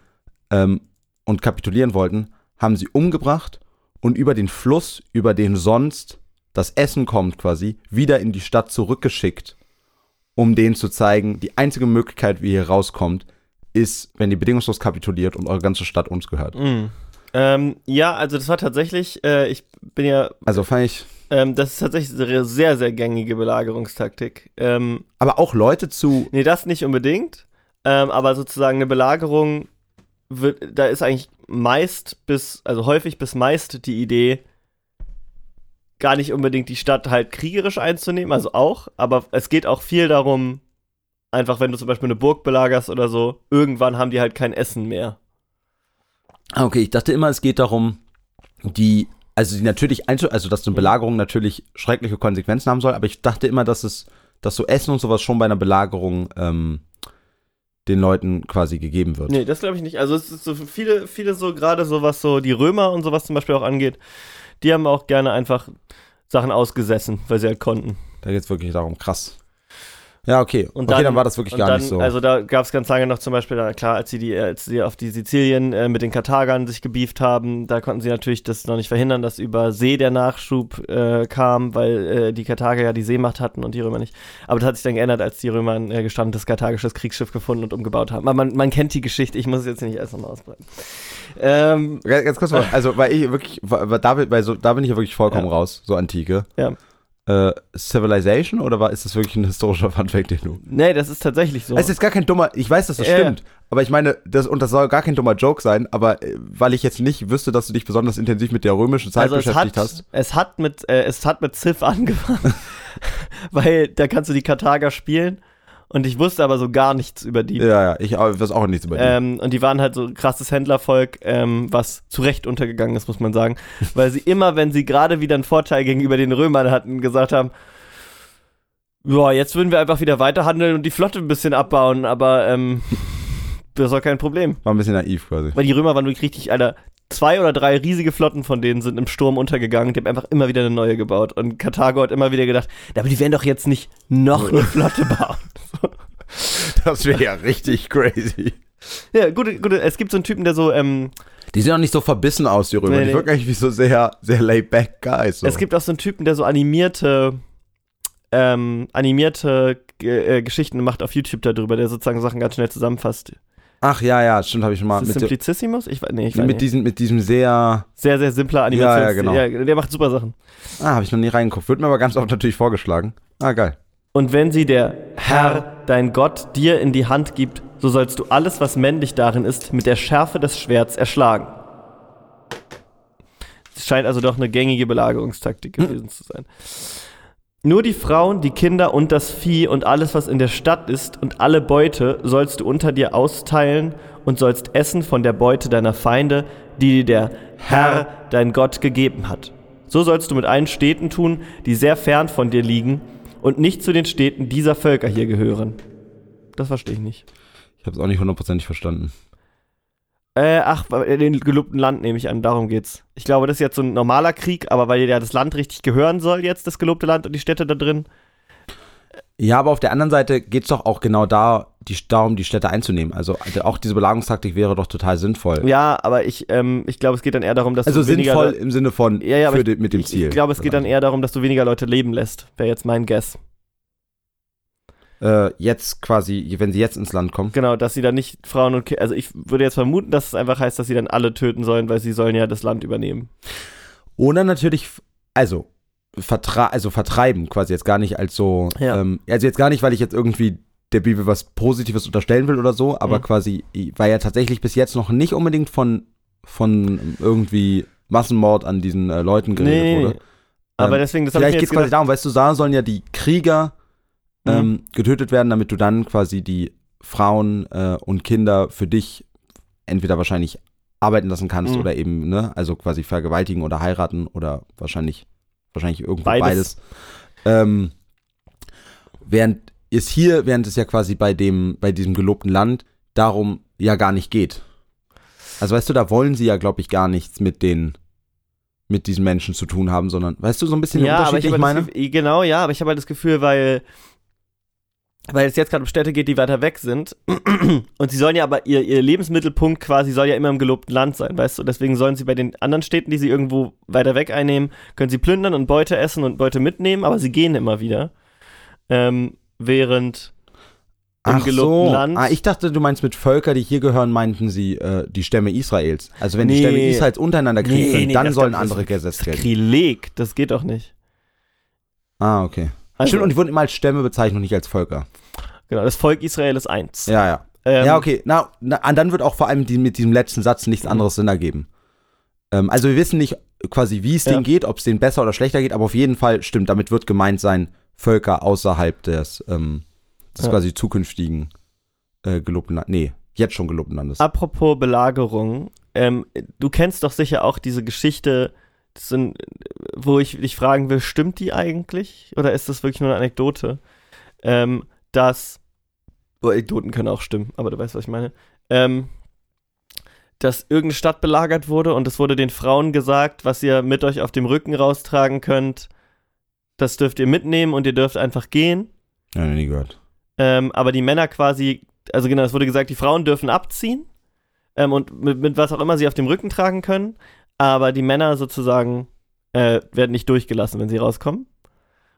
ähm, und kapitulieren wollten, haben sie umgebracht und über den Fluss, über den sonst das Essen kommt quasi, wieder in die Stadt zurückgeschickt, um denen zu zeigen, die einzige Möglichkeit, wie ihr rauskommt, ist, wenn ihr bedingungslos kapituliert und eure ganze Stadt uns gehört. Mhm. Ähm, ja, also das war tatsächlich, äh, ich bin ja, Also fand ich, ähm, das ist tatsächlich eine sehr, sehr gängige Belagerungstaktik. Ähm, aber auch Leute zu, nee, das nicht unbedingt, ähm, aber sozusagen eine Belagerung wird, da ist eigentlich meist bis, also häufig bis meist die Idee, gar nicht unbedingt die Stadt halt kriegerisch einzunehmen, also auch, aber es geht auch viel darum, einfach wenn du zum Beispiel eine Burg belagerst oder so, irgendwann haben die halt kein Essen mehr. Ah, Okay, ich dachte immer, es geht darum, die, also die natürlich einzu, also dass so eine Belagerung natürlich schreckliche Konsequenzen haben soll, aber ich dachte immer, dass es, dass so Essen und sowas schon bei einer Belagerung ähm, den Leuten quasi gegeben wird. Nee, das glaube ich nicht. Also es ist so viele, viele so, gerade so was so die Römer und sowas zum Beispiel auch angeht, die haben auch gerne einfach Sachen ausgesessen, weil sie halt konnten. Da geht es wirklich darum, krass. Ja, okay. Und okay, dann- dann war das wirklich gar dann, nicht so. also da gab es ganz lange noch zum Beispiel, da, klar, als sie, die, als sie auf die Sizilien äh, mit den Karthagern sich gebieft haben, da konnten sie natürlich das noch nicht verhindern, dass über See der Nachschub äh, kam, weil äh, die Karthager ja die Seemacht hatten und die Römer nicht. Aber das hat sich dann geändert, als die Römer ein äh, gestandenes karthagisches Kriegsschiff gefunden und umgebaut haben. Aber man, man kennt die Geschichte, ich muss es jetzt nicht alles nochmal ausbreiten. Ähm, Ganz ganz kurz mal, also weil ich wirklich, weil da, bin- weil so, da bin ich ja wirklich vollkommen Ja. raus, so Antike. Ja. Äh, Civilization oder war, ist das wirklich ein historischer Funfact, den du. nee, das ist tatsächlich so. Es ist gar kein dummer, ich weiß, dass das ja. stimmt, aber ich meine, das, und das soll gar kein dummer Joke sein, aber äh, weil ich jetzt nicht wüsste, dass du dich besonders intensiv mit der römischen Zeit also es beschäftigt hat, hast. es hat mit äh, es hat mit Civ angefangen, weil da kannst du die Karthager spielen Und ich wusste aber so gar nichts über die. Ja, ja, ich weiß auch nichts über die. Ähm, und die waren halt so ein krasses Händlervolk, ähm, was zu Recht untergegangen ist, muss man sagen. Weil sie immer, wenn sie gerade wieder einen Vorteil gegenüber den Römern hatten, gesagt haben, ja, jetzt würden wir einfach wieder weiterhandeln und die Flotte ein bisschen abbauen, aber ähm, das war kein Problem. War ein bisschen naiv quasi. Weil die Römer waren wirklich richtig, Alter, zwei oder drei riesige Flotten von denen sind im Sturm untergegangen. Die haben einfach immer wieder eine neue gebaut. Und Karthago hat immer wieder gedacht, "Na, aber die werden doch jetzt nicht noch eine Flotte bauen. Das wäre ja richtig crazy. Ja, gute, gute. Es gibt so einen Typen, der so, ähm, Die sehen auch nicht so verbissen aus, die Römer. Nee, die nee. wirken eigentlich wie so sehr, sehr laid-back Guys. So. es gibt auch so einen Typen, der so animierte, ähm, animierte äh, Geschichten macht auf YouTube darüber, der sozusagen Sachen ganz schnell zusammenfasst. Ach ja, ja, stimmt, habe ich schon mal. Mit, Simplicissimus? Ich, nee, ich mit, nicht. diesem, mit diesem sehr. Sehr, sehr simpler Animation. Ja, ja, genau. der macht super Sachen. Ah, habe ich noch nie reingeguckt. Wird mir aber ganz oft natürlich vorgeschlagen. Ah, geil. Und wenn sie der Herr, dein Gott, dir in die Hand gibt, so sollst du alles, was männlich darin ist, mit der Schärfe des Schwerts erschlagen. Es scheint also doch eine gängige Belagerungstaktik gewesen zu sein. Nur die Frauen, die Kinder und das Vieh und alles, was in der Stadt ist und alle Beute sollst du unter dir austeilen und sollst essen von der Beute deiner Feinde, die dir der Herr, dein Gott, gegeben hat. So sollst du mit allen Städten tun, die sehr fern von dir liegen und nicht zu den Städten dieser Völker hier gehören. Das verstehe ich nicht. Ich habe es auch nicht hundertprozentig verstanden. Äh, ach, den gelobten Land nehme ich an, darum geht's. Ich glaube, das ist jetzt so ein normaler Krieg, aber weil ja das Land richtig gehören soll, jetzt das gelobte Land und die Städte da drin. Ja, aber auf der anderen Seite geht es doch auch genau da, die, darum, die Städte einzunehmen. Also also auch diese Belagerungstaktik wäre doch total sinnvoll. Ja, aber ich, ähm, ich glaube, es geht dann eher darum, dass also du weniger sinnvoll Le- im Sinne von Ja, ja, ich- die, mit dem ich, Ziel. Ich glaube, es geht dann eher darum, dass du weniger Leute leben lässt. Wäre jetzt mein Guess. Äh, jetzt quasi, wenn sie jetzt ins Land kommen. Genau, dass sie dann nicht Frauen und Kinder. Also ich würde jetzt vermuten, dass es einfach heißt, dass sie dann alle töten sollen, weil sie sollen ja das Land übernehmen. Oder natürlich, also, vertra also vertreiben, quasi jetzt gar nicht als so, Ja. ähm, also jetzt gar nicht, weil ich jetzt irgendwie der Bibel was Positives unterstellen will oder so, aber Mhm. quasi, weil ja tatsächlich bis jetzt noch nicht unbedingt von, von irgendwie Massenmord an diesen äh, Leuten geredet wurde. Aber Ähm, deswegen, das habe ich Vielleicht geht es quasi darum, weißt du, da sollen ja die Krieger Mhm. ähm, getötet werden, damit du dann quasi die Frauen äh, und Kinder für dich entweder wahrscheinlich arbeiten lassen kannst Mhm. oder eben, ne, also quasi vergewaltigen oder heiraten oder wahrscheinlich, wahrscheinlich irgendwo Beides. beides. Ähm, während es hier, während es ja quasi bei dem, bei diesem gelobten Land darum ja gar nicht geht. Also weißt du, da wollen sie ja, glaube ich, gar nichts mit den, mit diesen Menschen zu tun haben, sondern, weißt du, so ein bisschen den ja, aber Unterschied, ich, den ich habe meine? Gefühl, genau, ja, aber ich habe halt das Gefühl, weil weil es jetzt gerade um Städte geht, die weiter weg sind und sie sollen ja aber ihr, ihr Lebensmittelpunkt quasi soll ja immer im gelobten Land sein, weißt du? Deswegen sollen sie bei den anderen Städten, die sie irgendwo weiter weg einnehmen, können sie plündern und Beute essen und Beute mitnehmen, aber sie gehen immer wieder. Ähm, während im Ach gelobten so. Land. Ah, ich dachte, du meinst mit Völker, die hier gehören, meinten sie äh, die Stämme Israels. Also wenn die Nee. Stämme Israels untereinander Krieg Nee, führen, nee, dann sollen andere Gesetze gelten. Sakrileg, das geht doch nicht. Ah, okay. Also, Stimmt, und die wurden immer als Stämme bezeichnet und nicht als Völker. genau, das Volk Israel ist eins. Ja, ja. Ähm, ja, okay. Na, na, und dann wird auch vor allem die, mit diesem letzten Satz nichts Mhm. anderes Sinn ergeben. Ähm, also wir wissen nicht quasi, wie es Ja. denen geht, ob es denen besser oder schlechter geht, aber auf jeden Fall stimmt, damit wird gemeint sein, Völker außerhalb des, ähm, des Ja. quasi zukünftigen äh, gelobten Landes. Nee, jetzt schon gelobten Landes. Apropos Belagerung, ähm, du kennst doch sicher auch diese Geschichte, sind, wo ich dich fragen will, stimmt die eigentlich? Oder ist das wirklich nur eine Anekdote? Ähm, dass, oh, Anekdoten können auch stimmen, aber du weißt, was ich meine. Ähm, dass irgendeine Stadt belagert wurde und es wurde den Frauen gesagt, was ihr mit euch auf dem Rücken raustragen könnt, das dürft ihr mitnehmen und ihr dürft einfach gehen. Ja, nie gehört. Ähm, aber die Männer quasi, also genau, es wurde gesagt, die Frauen dürfen abziehen ähm, und mit, mit was auch immer sie auf dem Rücken tragen können, aber die Männer sozusagen äh, werden nicht durchgelassen, wenn sie rauskommen.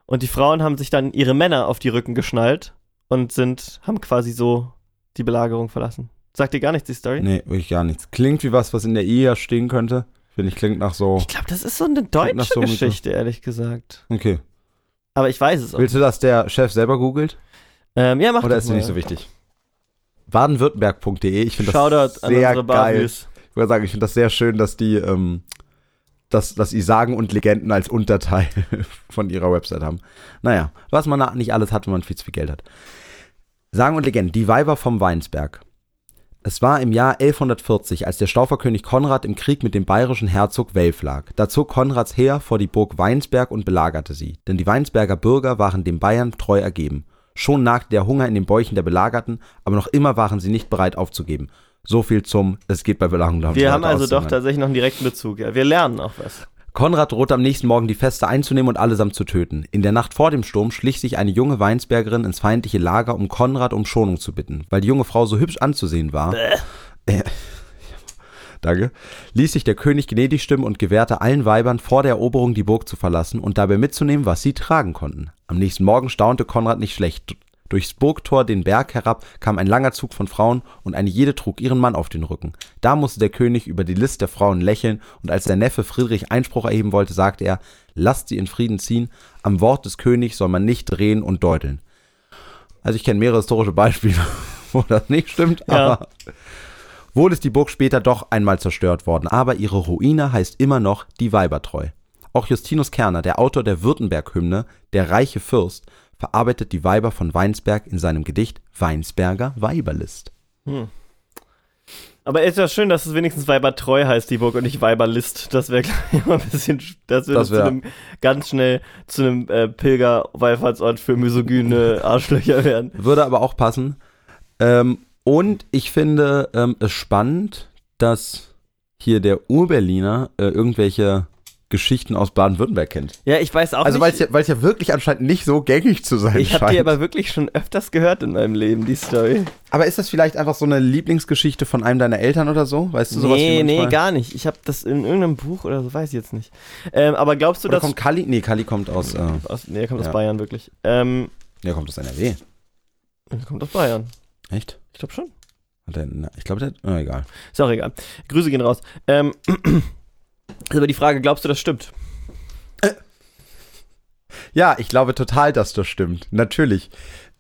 Und die Frauen haben sich dann ihre Männer auf die Rücken geschnallt und sind, haben quasi so die Belagerung verlassen. Sagt dir gar nichts, die Story? Nee, wirklich gar nichts. Klingt wie was, was in der Ehe stehen könnte. Finde ich, klingt nach so. Ich glaube, das ist so eine deutsche so Geschichte, ehrlich gesagt. Okay. Aber ich weiß es auch. Willst du, dass der Chef selber googelt? Ähm, ja, mach Oder ist dir nicht so wichtig? Badenwürttemberg.de, ich finde das Shoutout an sehr unsere geil. Barviews. Ich würde sagen, ich finde das sehr schön, dass die, ähm, dass, dass sie Sagen und Legenden als Unterteil von ihrer Website haben. Naja, was man nicht alles hat, wenn man viel zu viel Geld hat. Sagen und Legenden, die Weiber vom Weinsberg. Es war im Jahr 1140, als der Stauferkönig Konrad im Krieg mit dem bayerischen Herzog Welf lag. Da zog Konrads Heer vor die Burg Weinsberg und belagerte sie, denn die Weinsberger Bürger waren den Bayern treu ergeben. Schon nagte der Hunger in den Bäuchen der Belagerten, aber noch immer waren sie nicht bereit aufzugeben. So viel zum, es geht bei darum. Wir haben also doch tatsächlich noch einen direkten Bezug. Ja. Wir lernen auch was. Konrad drohte am nächsten Morgen die Feste einzunehmen und allesamt zu töten. In der Nacht vor dem Sturm schlich sich eine junge Weinsbergerin ins feindliche Lager, um Konrad um Schonung zu bitten. Weil die junge Frau so hübsch anzusehen war, äh, danke, ließ sich der König gnädig stimmen und gewährte allen Weibern vor der Eroberung die Burg zu verlassen und dabei mitzunehmen, was sie tragen konnten. Am nächsten Morgen staunte Konrad nicht schlecht. Durchs Burgtor den Berg herab kam ein langer Zug von Frauen und eine jede trug ihren Mann auf den Rücken. Da musste der König über die List der Frauen lächeln und als der Neffe Friedrich Einspruch erheben wollte, sagte er, lasst sie in Frieden ziehen, am Wort des Königs soll man nicht drehen und deuteln. Also ich kenne mehrere historische Beispiele, wo das nicht stimmt, Ja. aber wohl ist die Burg später doch einmal zerstört worden, aber ihre Ruine heißt immer noch die Weibertreu. Auch Justinus Kerner, der Autor der Württemberg-Hymne, der reiche Fürst, verarbeitet die Weiber von Weinsberg in seinem Gedicht Weinsberger Weiberlist. Aber ist ja schön, dass es wenigstens Weibertreu heißt, die Burg, und nicht Weiberlist. Das wäre gleich mal ein bisschen, das würde zu einem, ganz schnell zu einem äh, Pilger-Wallfahrtsort für misogyne Arschlöcher werden. Würde aber auch passen. Ähm, und ich finde ähm, es spannend, dass hier der Urberliner äh, irgendwelche Geschichten aus Baden-Württemberg kennt. Ja, ich weiß auch Also weil es nicht. ja, ja wirklich anscheinend nicht so gängig zu sein Ich habe scheint. die aber wirklich schon öfters gehört in meinem Leben, die Story. aber ist das vielleicht einfach so eine Lieblingsgeschichte von einem deiner Eltern oder so? Weißt du sowas nee, nee, gar nicht. Ich habe das in irgendeinem Buch oder so, weiß ich jetzt nicht. Ähm, aber glaubst du, Oder dass... kommt Kali? Nee, Kali kommt aus, äh, aus, nee, er kommt Ja. aus Bayern, wirklich. Ähm, der kommt aus NRW. er kommt aus Bayern. Echt? Ich glaube schon. Ich glaube, der, oh, egal. Ist auch egal. Grüße gehen raus. Ähm, ist aber die Frage, glaubst du, das stimmt? Ja, ich glaube total, dass das stimmt. Natürlich.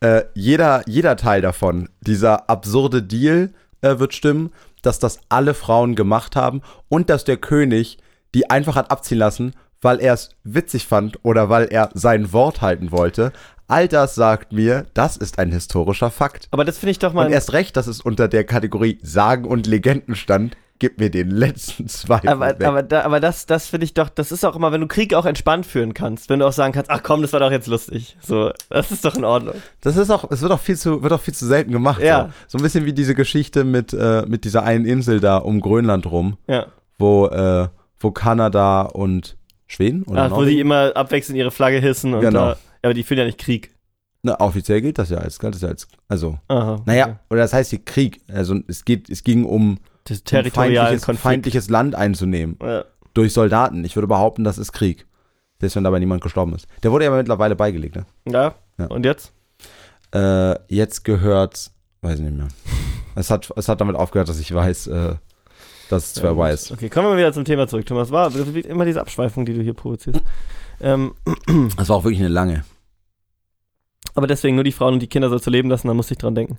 Äh, jeder, jeder Teil davon, dieser absurde Deal äh, wird stimmen, dass das alle Frauen gemacht haben und dass der König die einfach hat abziehen lassen, weil er es witzig fand oder weil er sein Wort halten wollte. All das sagt mir, das ist ein historischer Fakt. Aber das finde ich doch mal... Und erst recht, dass es unter der Kategorie Sagen und Legenden stand, gib mir den letzten Zweifel aber, weg. aber, da, aber das, das finde ich doch, das ist auch immer, wenn du Krieg auch entspannt führen kannst, wenn du auch sagen kannst, ach komm, das war doch jetzt lustig. So, das ist doch in Ordnung. Das ist auch, es wird auch viel zu, wird auch viel zu selten gemacht. Ja. So. so ein bisschen wie diese Geschichte mit, äh, mit dieser einen Insel da um Grönland rum, Ja. wo, äh, wo Kanada und Schweden oder Ach, wo die immer abwechselnd ihre Flagge hissen und Genau. da, ja, aber die führen ja nicht Krieg. Na, offiziell gilt das ja als, gilt das ja als, also, Aha. naja, okay. oder das heißt hier Krieg. Also es geht, es ging um, Das territorialen feindliches, Konflikt. feindliches Land einzunehmen. Ja. Durch Soldaten. Ich würde behaupten, das ist Krieg. Selbst wenn dabei niemand gestorben ist. Der wurde ja mittlerweile beigelegt, ne? ja. Ja. Und jetzt? Äh, jetzt gehört, weiß ich nicht mehr. Es hat, es hat damit aufgehört, dass ich weiß, äh, dass es zwar Ja, weiß. Okay, kommen wir wieder zum Thema zurück. Thomas, war immer diese Abschweifung, die du hier provozierst. Ähm, Das war auch wirklich eine lange. aber deswegen nur die Frauen und die Kinder sollst du leben lassen, da musst du dran denken.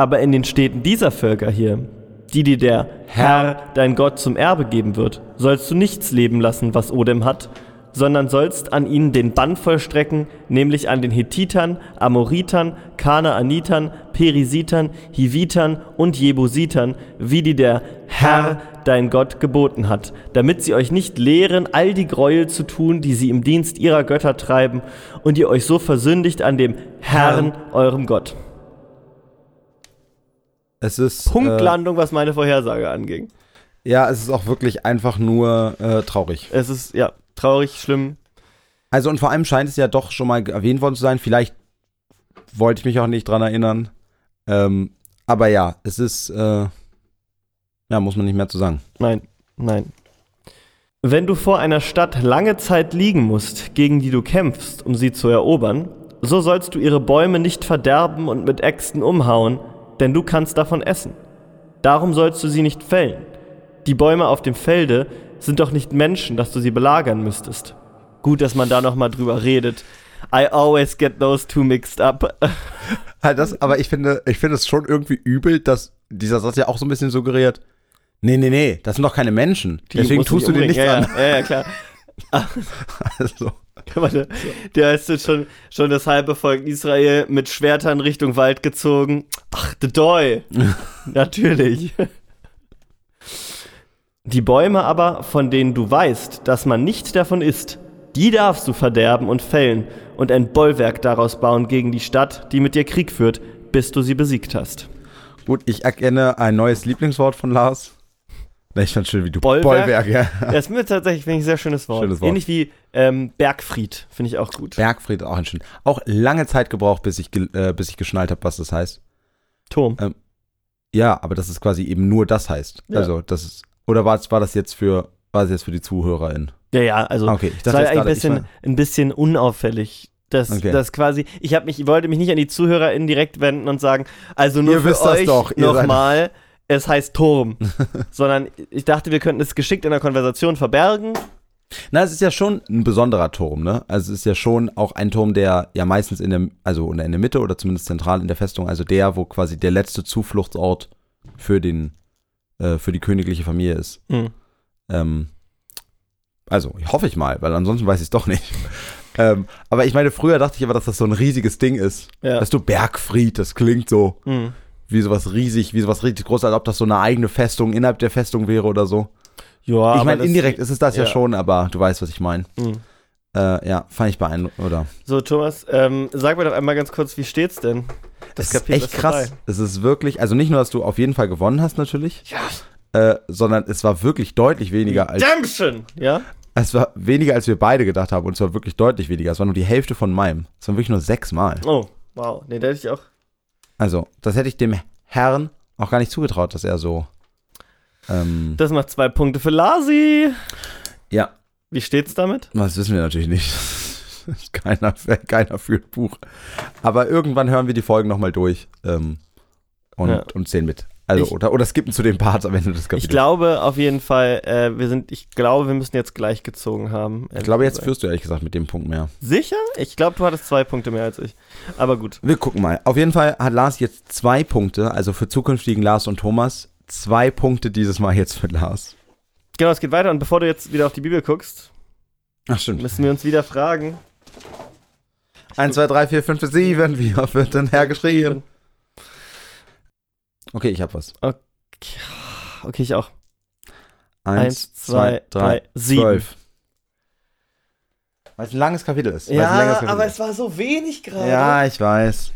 Aber in den Städten dieser Völker hier, die dir der Herr, dein Gott, zum Erbe geben wird, sollst du nichts leben lassen, was Odem hat, sondern sollst an ihnen den Bann vollstrecken, nämlich an den Hethitern, Amoritern, Kanaanitern, Perisitern, Hivitern und Jebusitern, wie die der Herr, dein Gott, geboten hat, damit sie euch nicht lehren, all die Gräuel zu tun, die sie im Dienst ihrer Götter treiben, und ihr euch so versündigt an dem Herrn, eurem Gott. Es ist. Punktlandung, was meine Vorhersage anging. Äh, ja, es ist auch wirklich einfach nur äh, traurig. Es ist, ja, traurig, schlimm. Also, und vor allem scheint es ja doch schon mal erwähnt worden zu sein. Vielleicht wollte ich mich auch nicht dran erinnern. Ähm, aber ja, es ist. Äh, ja, muss man nicht mehr zu sagen. Nein, nein. Wenn du vor einer Stadt lange Zeit liegen musst, gegen die du kämpfst, um sie zu erobern, so sollst du ihre Bäume nicht verderben und mit Äxten umhauen, denn du kannst davon essen. Darum sollst du sie nicht fällen. Die Bäume auf dem Felde sind doch nicht Menschen, dass du sie belagern müsstest. Gut, dass man da nochmal drüber redet. I always get those two mixed up. Halt das, aber ich finde, ich finde es schon irgendwie übel, dass dieser Satz ja auch so ein bisschen suggeriert. Nee, nee, nee, das sind doch keine Menschen. Die Deswegen tust du dir nichts ja, an. Ja, ja, klar. Also, Warte, der ist jetzt schon, schon das halbe Volk Israel mit Schwertern Richtung Wald gezogen. Ach, the Doi. Natürlich. Die Bäume aber, von denen du weißt, dass man nicht davon isst, die darfst du verderben und fällen und ein Bollwerk daraus bauen gegen die Stadt, die mit dir Krieg führt, bis du sie besiegt hast. gut, ich erkenne ein neues Lieblingswort von Lars. Ich fand schön, wie du Bollwerk? ja. Das ist mir tatsächlich, finde ich, ein sehr schönes Wort. Schönes Wort. Ähnlich wie ähm, Bergfried, finde ich auch gut. Bergfried auch ein schön. Auch lange Zeit gebraucht, bis ich, äh, bis ich geschnallt habe, was das heißt. Turm. Ja, aber das ist quasi eben nur das heißt. Ja. Also, das ist. Oder war, war das jetzt für, war das jetzt für die ZuhörerInnen? Ja, ja, also Ah, okay, ich Das war jetzt eigentlich ein gerade, ich bisschen, ein bisschen unauffällig. Das, Okay. das quasi, ich habe mich, ich wollte mich nicht an die ZuhörerInnen direkt wenden und sagen, also nur Ihr für wisst das euch doch, ihr seid- nochmal, es heißt Turm. Sondern ich dachte, wir könnten es geschickt in der Konversation verbergen. Na, es ist ja schon ein besonderer Turm, ne? Also es ist ja schon auch ein Turm, der ja meistens in der, also in der Mitte oder zumindest zentral in der Festung, also der, wo quasi der letzte Zufluchtsort für den, äh, für die königliche Familie ist. Hm. Ähm, also, hoffe ich mal, weil ansonsten weiß ich es doch nicht. ähm, aber ich meine, früher dachte ich aber, dass das so ein riesiges Ding ist. Ja. Weißt du, Bergfried, das klingt so Hm. Wie sowas riesig, wie sowas richtig groß, als ob das so eine eigene Festung innerhalb der Festung wäre oder so. Ja, ich meine, das- indirekt ist es das ja. ja. schon, aber du weißt, was ich meine. Hm. Äh, ja, fand ich beeindruckend, oder? So, Thomas, ähm, sag mir doch einmal ganz kurz, wie steht's denn? Das ist Kapitel echt ist krass. vorbei. Es ist wirklich, also nicht nur, dass du auf jeden Fall gewonnen hast, natürlich, Ja. äh, sondern es war wirklich deutlich weniger als, Redemption! Ja? es war weniger, als wir beide gedacht haben und es war wirklich deutlich weniger. Es war nur die Hälfte von meinem. Es waren wirklich nur sechs Mal. Oh, wow. Nee, da hätte ich auch. Also, das hätte ich dem Herrn auch gar nicht zugetraut, dass er so, ähm, Das macht zwei Punkte für Lasi. ja, Wie steht's damit? Das wissen wir natürlich nicht. keiner, keiner führt Buch. Aber irgendwann hören wir die Folgen nochmal durch ähm, und, Ja. und zählen mit. Also, Ich- oder, oder skippen zu den Parts am Ende des Kapitels. Ich glaube auf jeden Fall, äh, wir sind, ich glaube, wir müssen jetzt gleich gezogen haben. Ich glaube, jetzt führst du ehrlich gesagt mit dem Punkt mehr. Sicher? Ich glaube, du hattest zwei Punkte mehr als ich. Aber gut. Wir gucken mal. Auf jeden Fall hat Lars jetzt zwei Punkte, also für zukünftigen Lars und Thomas. Zwei Punkte dieses Mal jetzt für Lars. Genau, es geht weiter. Und bevor du jetzt wieder auf die Bibel guckst, Ach, stimmt. müssen wir uns wieder fragen. 1, 2, 3, 4, 5, 7. Wie oft wird denn hergeschrien? Okay, ich hab was. Okay, ich auch. 1, 2, 3, sieben. 12. Weil es ein langes Kapitel ist. Ja, Kapitel aber ist. es war so wenig gerade. Ja, ich weiß.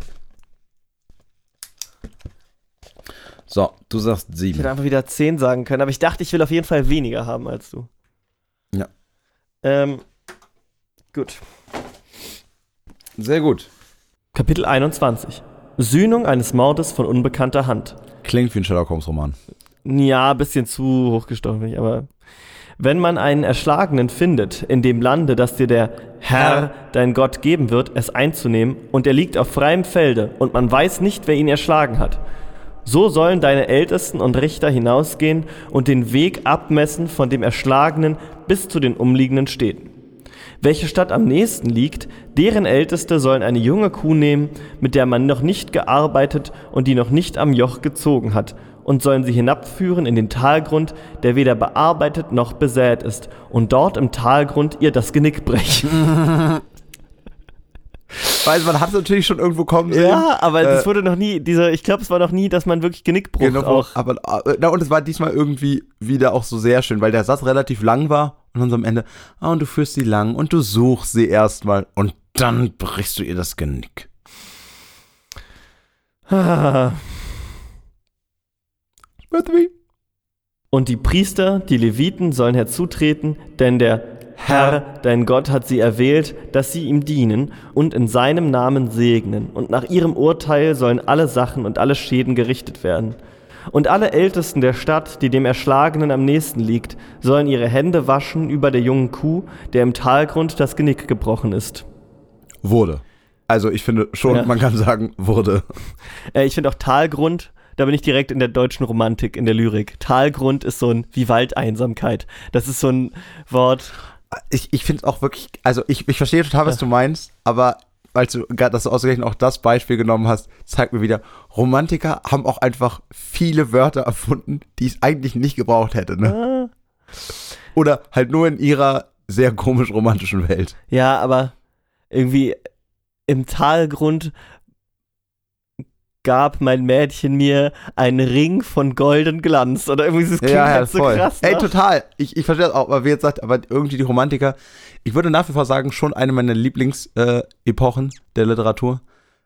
So, du sagst Ich sieben. hätte einfach wieder 10 sagen können, aber ich dachte, ich will auf jeden Fall weniger haben als du. Ja. Ähm, gut. Sehr gut. Kapitel 21. Sühnung eines Mordes von unbekannter Hand. Klingt wie ein Sherlock Holmes Roman. Ja, ein bisschen zu hochgestochen, aber. Wenn man einen Erschlagenen findet, in dem Lande, das dir der Herr, dein Gott, geben wird, es einzunehmen, und er liegt auf freiem Felde, und man weiß nicht, wer ihn erschlagen hat, so sollen deine Ältesten und Richter hinausgehen und den Weg abmessen von dem Erschlagenen bis zu den umliegenden Städten. Welche Stadt am nächsten liegt, deren Älteste sollen eine junge Kuh nehmen, mit der man noch nicht gearbeitet und die noch nicht am Joch gezogen hat, und sollen sie hinabführen in den Talgrund, der weder bearbeitet noch besät ist, und dort im Talgrund ihr das Genick brechen. Weil man hat es natürlich schon irgendwo kommen sehen. ja, aber Äh, es wurde noch nie, dieser, ich glaube, es war noch nie, dass man wirklich Genickbruch Genau, auch. aber äh, na, und es war diesmal irgendwie wieder auch so sehr schön, weil der Satz relativ lang war und dann so am Ende, ah, und du führst sie lang und du suchst sie erstmal und dann brichst du ihr das Genick. Und die Priester, die Leviten, sollen herzutreten, denn der Herr, dein Gott, hat sie erwählt, dass sie ihm dienen und in seinem Namen segnen. Und nach ihrem Urteil sollen alle Sachen und alle Schäden gerichtet werden. Und alle Ältesten der Stadt, die dem Erschlagenen am nächsten liegt, sollen ihre Hände waschen über der jungen Kuh, der im Talgrund das Genick gebrochen ist. Wurde. Also ich finde schon, Ja. man kann sagen, wurde. Äh, ich finde auch Talgrund, da bin ich direkt in der deutschen Romantik, in der Lyrik. Talgrund ist so ein wie Waldeinsamkeit. Das ist so ein Wort. Ich, ich finde es auch wirklich, also ich, ich verstehe total, was du meinst, aber als du gerade das ausgerechnet auch das Beispiel genommen hast, zeigt mir wieder, Romantiker haben auch einfach viele Wörter erfunden, die es eigentlich nicht gebraucht hätte, ne? Ah, Oder halt nur in ihrer sehr komisch romantischen Welt. Ja, aber irgendwie im Talgrund gab mein Mädchen mir einen Ring von golden Glanz. Oder irgendwie das klingt halt so krass. Ey, nach- total. Ich, ich verstehe das auch, weil wir jetzt sagt, aber irgendwie die Romantiker, ich würde nach wie vor sagen, schon eine meiner Lieblingsepochen äh, der Literatur,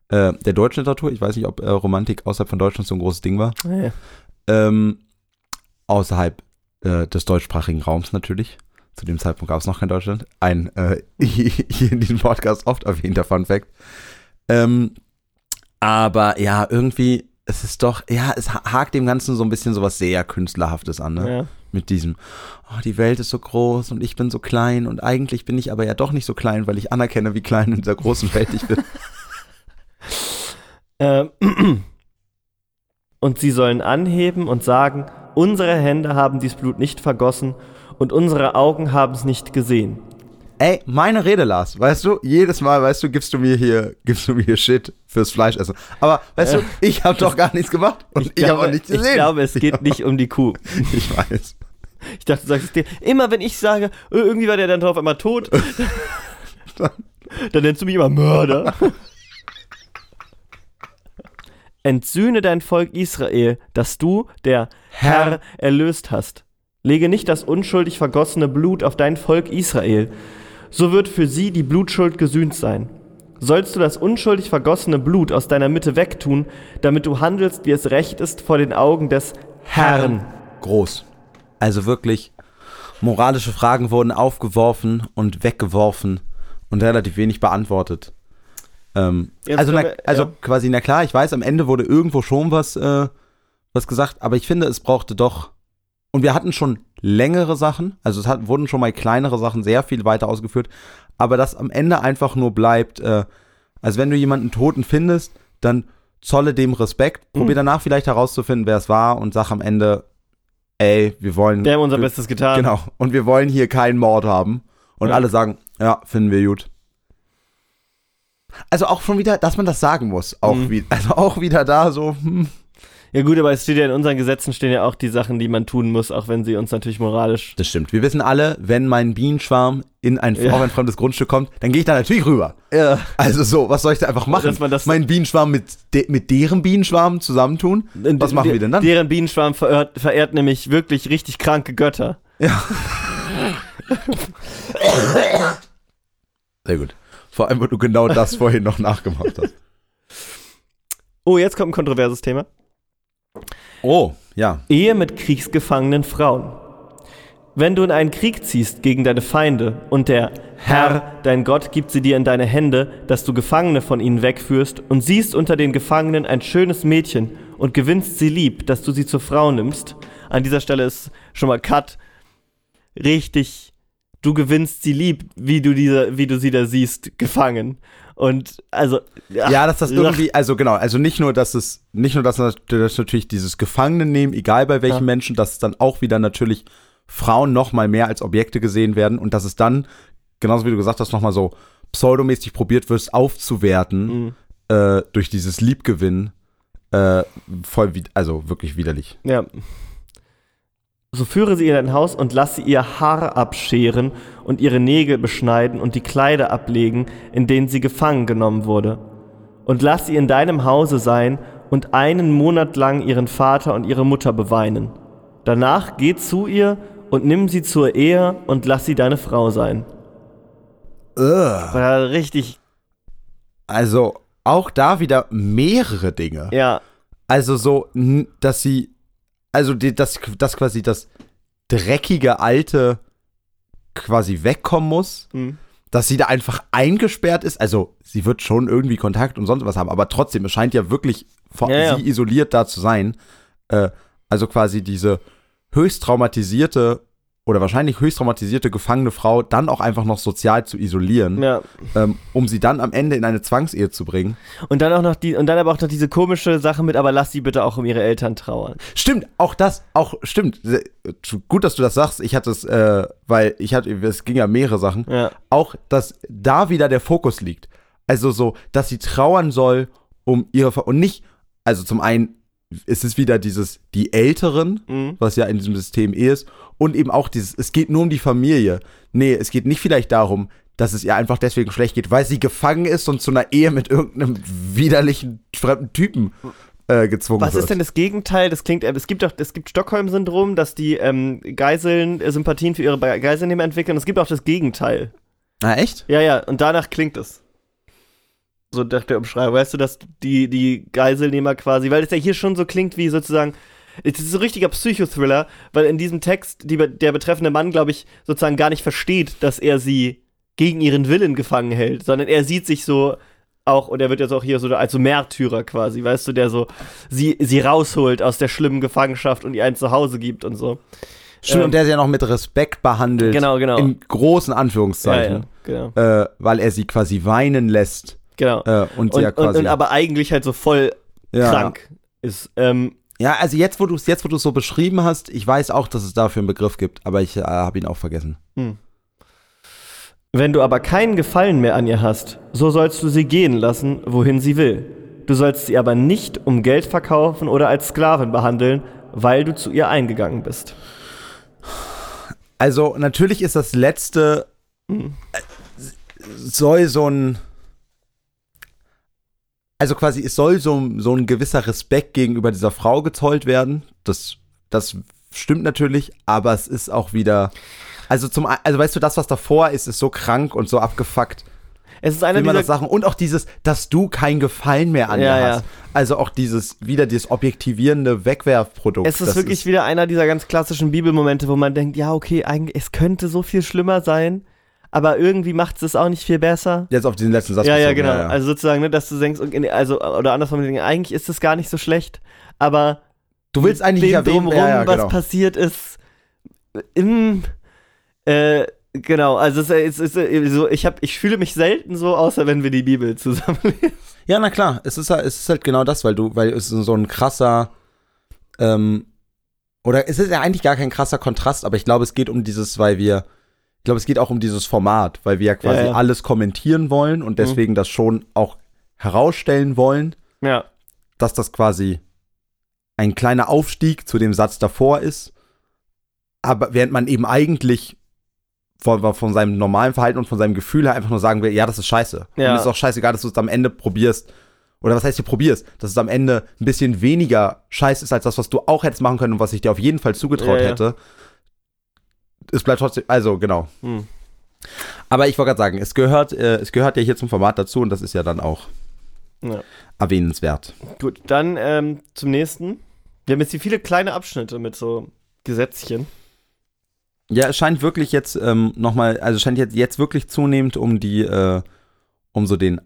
äh, der deutschen Literatur. Ich weiß nicht, ob äh, Romantik außerhalb von Deutschland so ein großes Ding war. Ja. Ähm, außerhalb äh, des deutschsprachigen Raums natürlich. Zu dem Zeitpunkt gab es noch kein Deutschland. Ein äh, hier in diesem Podcast oft erwähnter Fun Fact. Ähm, aber ja, irgendwie, es ist doch, ja, es ha- hakt dem Ganzen so ein bisschen sowas sehr Künstlerhaftes an, ne? Ja. Mit diesem, oh, die Welt ist so groß und ich bin so klein und eigentlich bin ich aber ja doch nicht so klein, weil ich anerkenne, wie klein in dieser großen Welt ich bin. Ähm, und sie sollen anheben und sagen, unsere Hände haben dies Blut nicht vergossen und unsere Augen haben es nicht gesehen. Ey, meine Rede, Lars, weißt du, jedes Mal, weißt du, gibst du mir hier, gibst du mir hier Shit fürs Fleischessen. Aber, weißt du, ich habe doch gar nichts gemacht und ich, habe auch nichts gesehen. ich glaube, es geht nicht um die Kuh. Ich weiß. Ich dachte, du sagst es dir. Immer wenn ich sage, äh, irgendwie war der dann drauf einmal tot, dann nennst du mich immer Mörder. Entsühne dein Volk Israel, das du, der Herr, erlöst hast. Lege nicht das unschuldig vergossene Blut auf dein Volk Israel. So wird für sie die Blutschuld gesühnt sein. Sollst du das unschuldig vergossene Blut aus deiner Mitte wegtun, damit du handelst, wie es recht ist vor den Augen des Herrn. Groß. Also wirklich, moralische Fragen wurden aufgeworfen und weggeworfen und relativ wenig beantwortet. Ähm, also, na, also ja. quasi, na klar, ich weiß, am Ende wurde irgendwo schon was, äh, was gesagt, aber ich finde, es brauchte doch. Und wir hatten schon längere Sachen, also es hat, wurden schon mal kleinere Sachen sehr viel weiter ausgeführt, aber dass am Ende einfach nur bleibt, äh, also wenn du jemanden Toten findest, dann zolle dem Respekt, probier Mhm. danach vielleicht herauszufinden, wer es war und sag am Ende, ey, wir wollen. Wir haben unser Bestes getan. Genau. Und wir wollen hier keinen Mord haben. Und Ja. alle sagen, ja, finden wir gut. Also auch schon wieder, dass man das sagen muss. Auch Mhm. wie, also auch wieder da so, hm. Ja gut, aber es steht ja in unseren Gesetzen stehen ja auch die Sachen, die man tun muss, auch wenn sie uns natürlich moralisch. Das stimmt. Wir wissen alle, wenn mein Bienenschwarm in ein, Ja. auf ein fremdes Grundstück kommt, dann gehe ich da natürlich rüber. Ja. Also so, was soll ich da einfach machen? Dass man das- meinen Bienenschwarm mit, de, mit deren Bienenschwarm zusammentun? Was machen wir denn dann? Deren Bienenschwarm verehrt, verehrt nämlich wirklich richtig kranke Götter. Ja. Sehr gut. Vor allem, weil du genau das vorhin noch nachgemacht hast. Oh, jetzt kommt ein kontroverses Thema. Oh, ja. Ehe mit kriegsgefangenen Frauen. Wenn du in einen Krieg ziehst gegen deine Feinde und der Herr, dein Gott, gibt sie dir in deine Hände, dass du Gefangene von ihnen wegführst und siehst unter den Gefangenen ein schönes Mädchen und gewinnst sie lieb, dass du sie zur Frau nimmst. An dieser Stelle ist schon mal Cut. Richtig, du gewinnst sie lieb, wie du, diese, wie du sie da siehst, gefangen. Und also. Ja, dass das irgendwie, also genau, also nicht nur, dass es, nicht nur, dass, das dass natürlich dieses Gefangenen nehmen, egal bei welchen Ja. Menschen, dass es dann auch wieder natürlich Frauen noch mal mehr als Objekte gesehen werden und dass es dann, genauso wie du gesagt hast, noch mal so pseudomäßig probiert wird, aufzuwerten Mhm. äh, durch dieses Liebgewinn, äh, voll, also wirklich widerlich. Ja. So führe sie in dein Haus und lass sie ihr Haar abscheren und ihre Nägel beschneiden und die Kleider ablegen, in denen sie gefangen genommen wurde. Und lass sie in deinem Hause sein und einen Monat lang ihren Vater und ihre Mutter beweinen. Danach geh zu ihr und nimm sie zur Ehe und lass sie deine Frau sein. War richtig, Also auch da wieder mehrere Dinge. ja, Also so, dass sie, also die, dass, dass quasi das dreckige Alte quasi wegkommen muss, hm, dass sie da einfach eingesperrt ist. Also sie wird schon irgendwie Kontakt und sonst was haben, aber trotzdem, es scheint ja wirklich vor, Ja, ja. sie isoliert da zu sein. Äh, also quasi diese höchst traumatisierte oder wahrscheinlich höchst traumatisierte gefangene Frau dann auch einfach noch sozial zu isolieren, ja. ähm, um sie dann am Ende in eine Zwangsehe zu bringen. Und dann auch noch die, und dann aber auch noch diese komische Sache mit, aber lass sie bitte auch um ihre Eltern trauern. Stimmt, auch das, auch stimmt. Gut, dass du das sagst. Ich hatte es, äh, weil ich hatte, es ging ja mehrere Sachen. Ja. Auch, dass da wieder der Fokus liegt. Also so, dass sie trauern soll um ihre und nicht, also zum einen es ist wieder dieses, die Älteren, Mhm. was ja in diesem System eh ist, und eben auch dieses, es geht nur um die Familie. Nee, es geht nicht vielleicht darum, dass es ihr einfach deswegen schlecht geht, weil sie gefangen ist und zu einer Ehe mit irgendeinem widerlichen fremden Typen äh, gezwungen Was wird. ist denn das Gegenteil? Das klingt, äh, es gibt doch, es gibt Stockholm-Syndrom, dass die ähm, Geiseln äh, Sympathien für ihre Geiselnehmer entwickeln. Es gibt auch das Gegenteil. Na, echt? Ja, ja, und danach klingt es. So nach der Umschreibung. Weißt du, dass die, die Geiselnehmer quasi, weil es ja hier schon so klingt wie sozusagen, es ist so ein richtiger Psychothriller, weil in diesem Text die, der betreffende Mann, glaube ich, sozusagen gar nicht versteht, dass er sie gegen ihren Willen gefangen hält, sondern er sieht sich so auch, und er wird jetzt auch hier so als so Märtyrer quasi, weißt du, der so sie, sie rausholt aus der schlimmen Gefangenschaft und ihr ein Zuhause gibt und so. Stimmt, Ähm, und der sie ja noch mit Respekt behandelt. Genau, genau. In großen Ja, Anführungszeichen. ja, genau. Äh, weil er sie quasi weinen lässt. Genau. Äh, und Und, ja und, quasi. und aber eigentlich halt so voll ja. krank ist. Ähm, Ja, also jetzt, wo du es jetzt, wo du so beschrieben hast, ich weiß auch, dass es dafür einen Begriff gibt, aber ich äh, habe ihn auch vergessen. Wenn du aber keinen Gefallen mehr an ihr hast, so sollst du sie gehen lassen, wohin sie will. Du sollst sie aber nicht um Geld verkaufen oder als Sklavin behandeln, weil du zu ihr eingegangen bist. Also natürlich ist das letzte Hm. äh, soll so ein also quasi es soll so, so ein gewisser Respekt gegenüber dieser Frau gezollt werden. Das das stimmt natürlich, aber es ist auch wieder also zum also weißt du das was davor ist ist so krank und so abgefuckt. Es ist das dieser. Sachen und auch dieses, dass du keinen Gefallen mehr an Ja, dir ja. hast. Also auch dieses wieder dieses objektivierende Wegwerfprodukt. Es ist wirklich wieder einer dieser ganz klassischen Bibelmomente, wo man denkt, ja, okay, eigentlich, es könnte so viel schlimmer sein, aber irgendwie macht es auch nicht viel besser. jetzt auf diesen letzten Satz. Ja, ja, bezogen, genau. Also sozusagen, ne, dass du denkst, also, oder andersrum, eigentlich ist es gar nicht so schlecht, aber du willst eigentlich dem erwähnen, drumherum, ja, ja, was genau. passiert ist, im, äh, genau, also es, es äh, so, ich hab, ich fühle mich selten so, außer wenn wir die Bibel zusammen lesen. Ja, na klar, es ist, halt- es ist halt genau das, weil du, weil es ist so ein krasser, ähm, oder es ist ja eigentlich gar kein krasser Kontrast, aber ich glaube, es geht um dieses, weil wir, ich glaube, es geht auch um dieses Format, weil wir ja quasi Ja, ja. alles kommentieren wollen und deswegen das schon auch herausstellen wollen, Ja, dass das quasi ein kleiner Aufstieg zu dem Satz davor ist, aber während man eben eigentlich von, von seinem normalen Verhalten und von seinem Gefühl her einfach nur sagen will, ja, das ist scheiße. Ja. Und es ist auch scheißegal, dass du es am Ende probierst. Oder was heißt du probierst? Dass es am Ende ein bisschen weniger scheiße ist als das, was du auch hättest machen können und was ich dir auf jeden Fall zugetraut Ja, ja. Es bleibt trotzdem, also genau. hm. Aber ich wollte gerade sagen, es gehört, äh, es gehört ja hier zum Format dazu und das ist ja dann auch Ja. erwähnenswert. gut, dann ähm, zum nächsten. Wir haben jetzt hier viele kleine Abschnitte mit so Gesetzchen. Ja, es scheint wirklich jetzt ähm, nochmal, also es scheint jetzt, jetzt wirklich zunehmend um die, äh, um so den,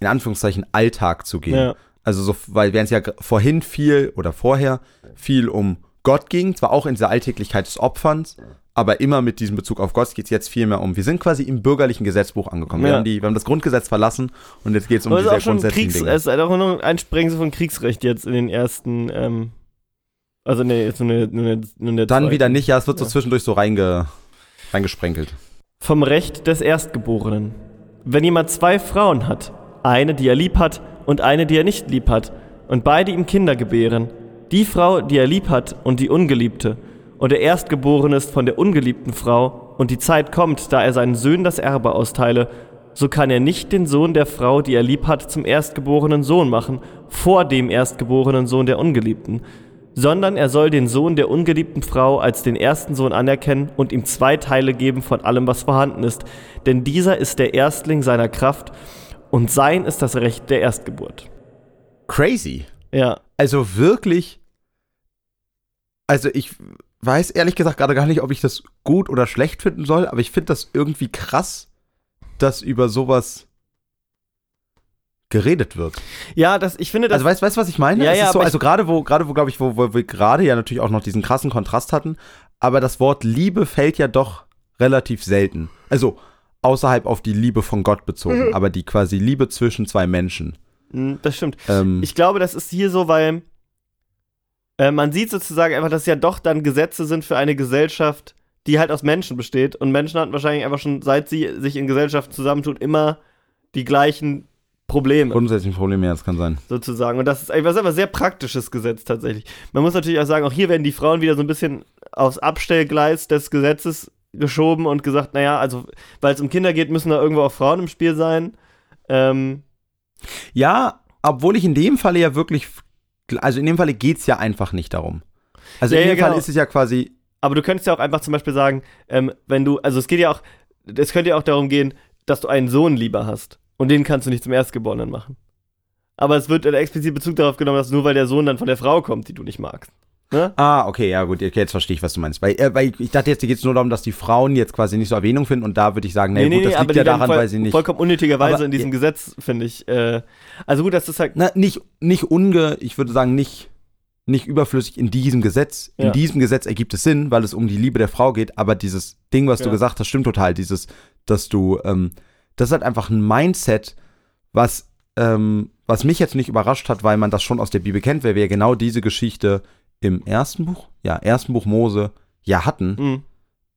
in Anführungszeichen, Alltag zu gehen. Ja. Also so, weil während es ja vorhin viel oder vorher viel um Gott ging, zwar auch in dieser Alltäglichkeit des Opferns, aber immer mit diesem Bezug auf Gott geht es jetzt viel mehr um. Wir sind quasi im bürgerlichen Gesetzbuch angekommen. Wir, Ja. haben, die, wir haben das Grundgesetz verlassen und jetzt geht es um diese grundsätzlichen Kriegs, Dinge. es ist auch nur ein Sprengsel von Kriegsrecht jetzt in den ersten, ähm, also nee, jetzt nur eine, nur eine, nur eine Dann zweite. wieder nicht, ja, es wird so Ja. zwischendurch so reinge, reingesprenkelt. Vom Recht des Erstgeborenen. Wenn jemand zwei Frauen hat, eine, die er lieb hat und eine, die er nicht lieb hat, und beide ihm Kinder gebären, die Frau, die er lieb hat und die Ungeliebte, und der Erstgeborene ist von der ungeliebten Frau, und die Zeit kommt, da er seinen Söhnen das Erbe austeile, so kann er nicht den Sohn der Frau, die er lieb hat, zum erstgeborenen Sohn machen, vor dem erstgeborenen Sohn der Ungeliebten, sondern er soll den Sohn der ungeliebten Frau als den ersten Sohn anerkennen und ihm zwei Teile geben von allem, was vorhanden ist, denn dieser ist der Erstling seiner Kraft und sein ist das Recht der Erstgeburt. Crazy. Ja, Also wirklich. Also ich weiß ehrlich gesagt gerade gar nicht, ob ich das gut oder schlecht finden soll, aber ich finde das irgendwie krass, dass über sowas geredet wird. ja, das, ich finde das. Also weißt du, was ich meine? Ja, ja, so, also gerade wo, gerade wo, glaube ich, wo, wo wir gerade ja natürlich auch noch diesen krassen Kontrast hatten, aber das Wort Liebe fällt ja doch relativ selten. Also außerhalb auf die Liebe von Gott bezogen, Mhm. aber die quasi Liebe zwischen zwei Menschen. Hm, das stimmt. Ähm, Ich glaube, das ist hier so, weil äh, man sieht sozusagen einfach, dass ja doch dann Gesetze sind für eine Gesellschaft, die halt aus Menschen besteht. Und Menschen hatten wahrscheinlich einfach schon, seit sie sich in Gesellschaften zusammentut, immer die gleichen Probleme. Grundsätzlich ein Problem, ja, das kann sein. sozusagen. Und das ist etwas aber sehr praktisches Gesetz tatsächlich. Man muss natürlich auch sagen, auch hier werden die Frauen wieder so ein bisschen aufs Abstellgleis des Gesetzes geschoben und gesagt, naja, also weil es um Kinder geht, müssen da irgendwo auch Frauen im Spiel sein. Ähm, Ja, obwohl ich in dem Falle ja wirklich, also in dem Falle geht es ja einfach nicht darum. Also Ja, in ja, dem Fall genau. ist es ja quasi, aber du könntest ja auch einfach zum Beispiel sagen, ähm, wenn du, also es geht ja auch, es könnte ja auch darum gehen, dass du einen Sohn lieber hast. Und den kannst du nicht zum Erstgeborenen machen. Aber es wird explizit Bezug darauf genommen, dass nur weil der Sohn dann von der Frau kommt, die du nicht magst. Ne? ah, okay, ja gut, jetzt verstehe ich, was du meinst. Weil, äh, weil ich dachte jetzt, geht es nur darum, dass die Frauen jetzt quasi nicht so Erwähnung finden und da würde ich sagen, nee, gut, das liegt ja daran, voll, weil sie nicht, vollkommen unnötigerweise Aber- in diesem Gesetz, finde ich. Äh, also gut, das ist halt. na, nicht, nicht unge, ich würde sagen, nicht, nicht überflüssig in diesem Gesetz. In Ja. diesem Gesetz ergibt es Sinn, weil es um die Liebe der Frau geht, aber dieses Ding, was du Ja. gesagt hast, stimmt total. Dieses, dass du, ähm, das ist halt einfach ein Mindset, was, ähm, was mich jetzt nicht überrascht hat, weil man das schon aus der Bibel kennt, weil wir ja genau diese Geschichte im ersten Buch, ja, ersten Buch Mose ja hatten,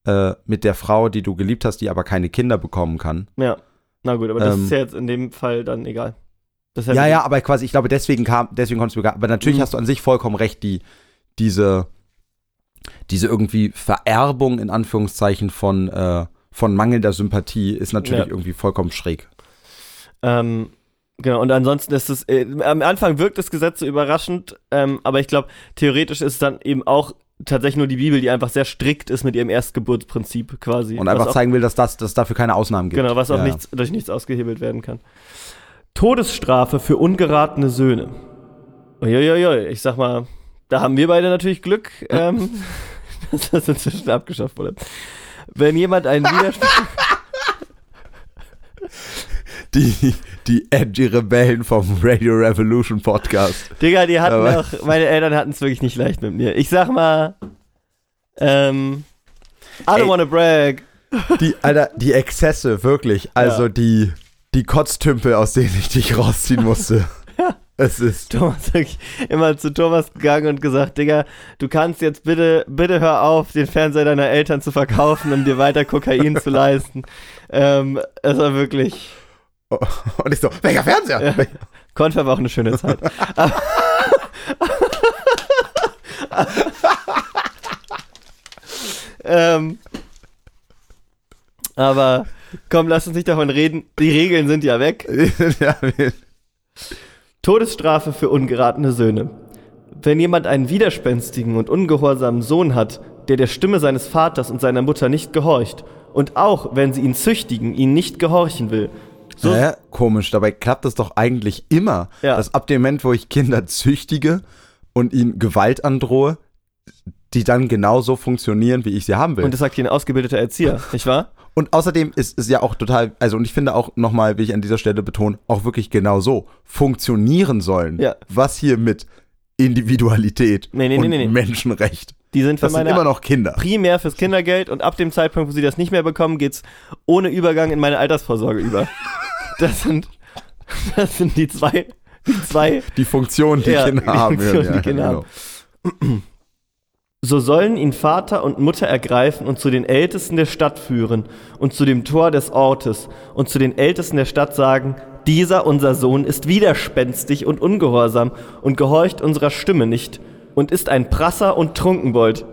Mh, äh, mit der Frau, die du geliebt hast, die aber keine Kinder bekommen kann. ja. Na gut, aber das Ähm, ist ja jetzt in dem Fall dann egal. Heißt, Ja, ja, aber quasi, ich glaube, deswegen kam, deswegen konntest du, gar- aber natürlich Mhm. hast du an sich vollkommen recht, die, diese, diese irgendwie Vererbung in Anführungszeichen von, äh, von mangelnder Sympathie ist natürlich Ja. irgendwie vollkommen schräg. Ähm, genau, und ansonsten ist es, äh, am Anfang wirkt das Gesetz so überraschend, ähm, aber ich glaube, theoretisch ist es dann eben auch tatsächlich nur die Bibel, die einfach sehr strikt ist mit ihrem Erstgeburtsprinzip quasi. Und einfach auch, zeigen will, dass das, dass dafür keine Ausnahmen gibt. Genau, was auch Ja. nichts, durch nichts ausgehebelt werden kann. Todesstrafe für ungeratene Söhne. Uiuiui, ich sag mal, da haben wir beide natürlich Glück, ähm, dass das inzwischen abgeschafft wurde. Wenn jemand einen Widerspruch. Die, die edgy Rebellen vom Radio Revolution Podcast. Digga, die hatten Aber- auch, meine Eltern hatten es wirklich nicht leicht mit mir. Ich sag mal, ähm, I don't Ey. wanna brag. Die, Alter, die Exzesse, wirklich. Also Ja. die, die Kotztümpel, aus denen ich dich rausziehen musste. Es ist. Thomas wirklich immer zu Thomas gegangen und gesagt, Digga, du kannst jetzt bitte, bitte hör auf, den Fernseher deiner Eltern zu verkaufen, um dir weiter Kokain zu leisten. Ähm, es war wirklich, Und ich so, welcher Fernseher? Ja. Konfer war auch eine schöne Zeit. Aber- ähm, aber komm, lass uns nicht davon reden. Die Regeln sind ja weg. ja, Todesstrafe für ungeratene Söhne. Wenn jemand einen widerspenstigen und ungehorsamen Sohn hat, der der Stimme seines Vaters und seiner Mutter nicht gehorcht, und auch, wenn sie ihn züchtigen, ihn nicht gehorchen will, so, Hä? Komisch, dabei klappt das doch eigentlich immer, Ja. dass ab dem Moment, wo ich Kinder züchtige und ihnen Gewalt androhe, die dann genauso funktionieren, wie ich sie haben will. und Und, das sagt hier ein ausgebildeter Erzieher, nicht wahr? außerdem ist es ja auch total, also und ich finde auch nochmal, will ich an dieser Stelle betonen, auch wirklich genau so funktionieren sollen. Ja. Was hier mit Individualität Nee, nee, und nee. Menschenrecht. Die sind für Das sind meine immer noch Kinder. primär fürs Kindergeld und ab dem Zeitpunkt, wo sie das nicht mehr bekommen, geht's ohne Übergang in meine Altersvorsorge über. Das sind, das sind die zwei, die zwei Die Funktion, die Ja, Kinder die haben. Funktion, ja, die Kinder genau. haben. So sollen ihn Vater und Mutter ergreifen und zu den Ältesten der Stadt führen und zu dem Tor des Ortes und zu den Ältesten der Stadt sagen, dieser unser Sohn ist widerspenstig und ungehorsam und gehorcht unserer Stimme nicht und ist ein Prasser und Trunkenbold.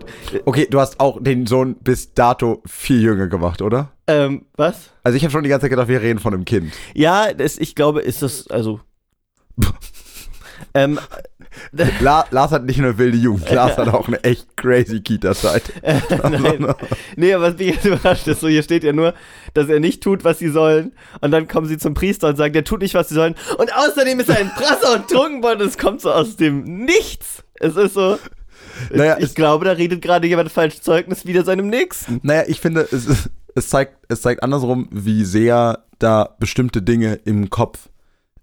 Okay, du hast auch den Sohn bis dato viel jünger gemacht, oder? Ähm, was? Also ich habe schon die ganze Zeit gedacht, wir reden von einem Kind. Ja, das, ich glaube, ist das, also. ähm, La Lars hat nicht nur wilde Jugend, Lars hat auch eine echt crazy Kita-Zeit. Nein. Nee, aber was mich jetzt überrascht ist, so hier steht ja nur, dass er nicht tut, was sie sollen. Und dann kommen sie zum Priester und sagen, der tut nicht, was sie sollen. Und außerdem ist er ein Prasser und Trunkenbold und es kommt so aus dem Nichts. Es ist so. Naja, ich glaube, da redet gerade jemand falsch Zeugnis wieder seinem Nächsten. Naja, ich finde, es, es, zeigt, es zeigt andersrum, wie sehr da bestimmte Dinge im Kopf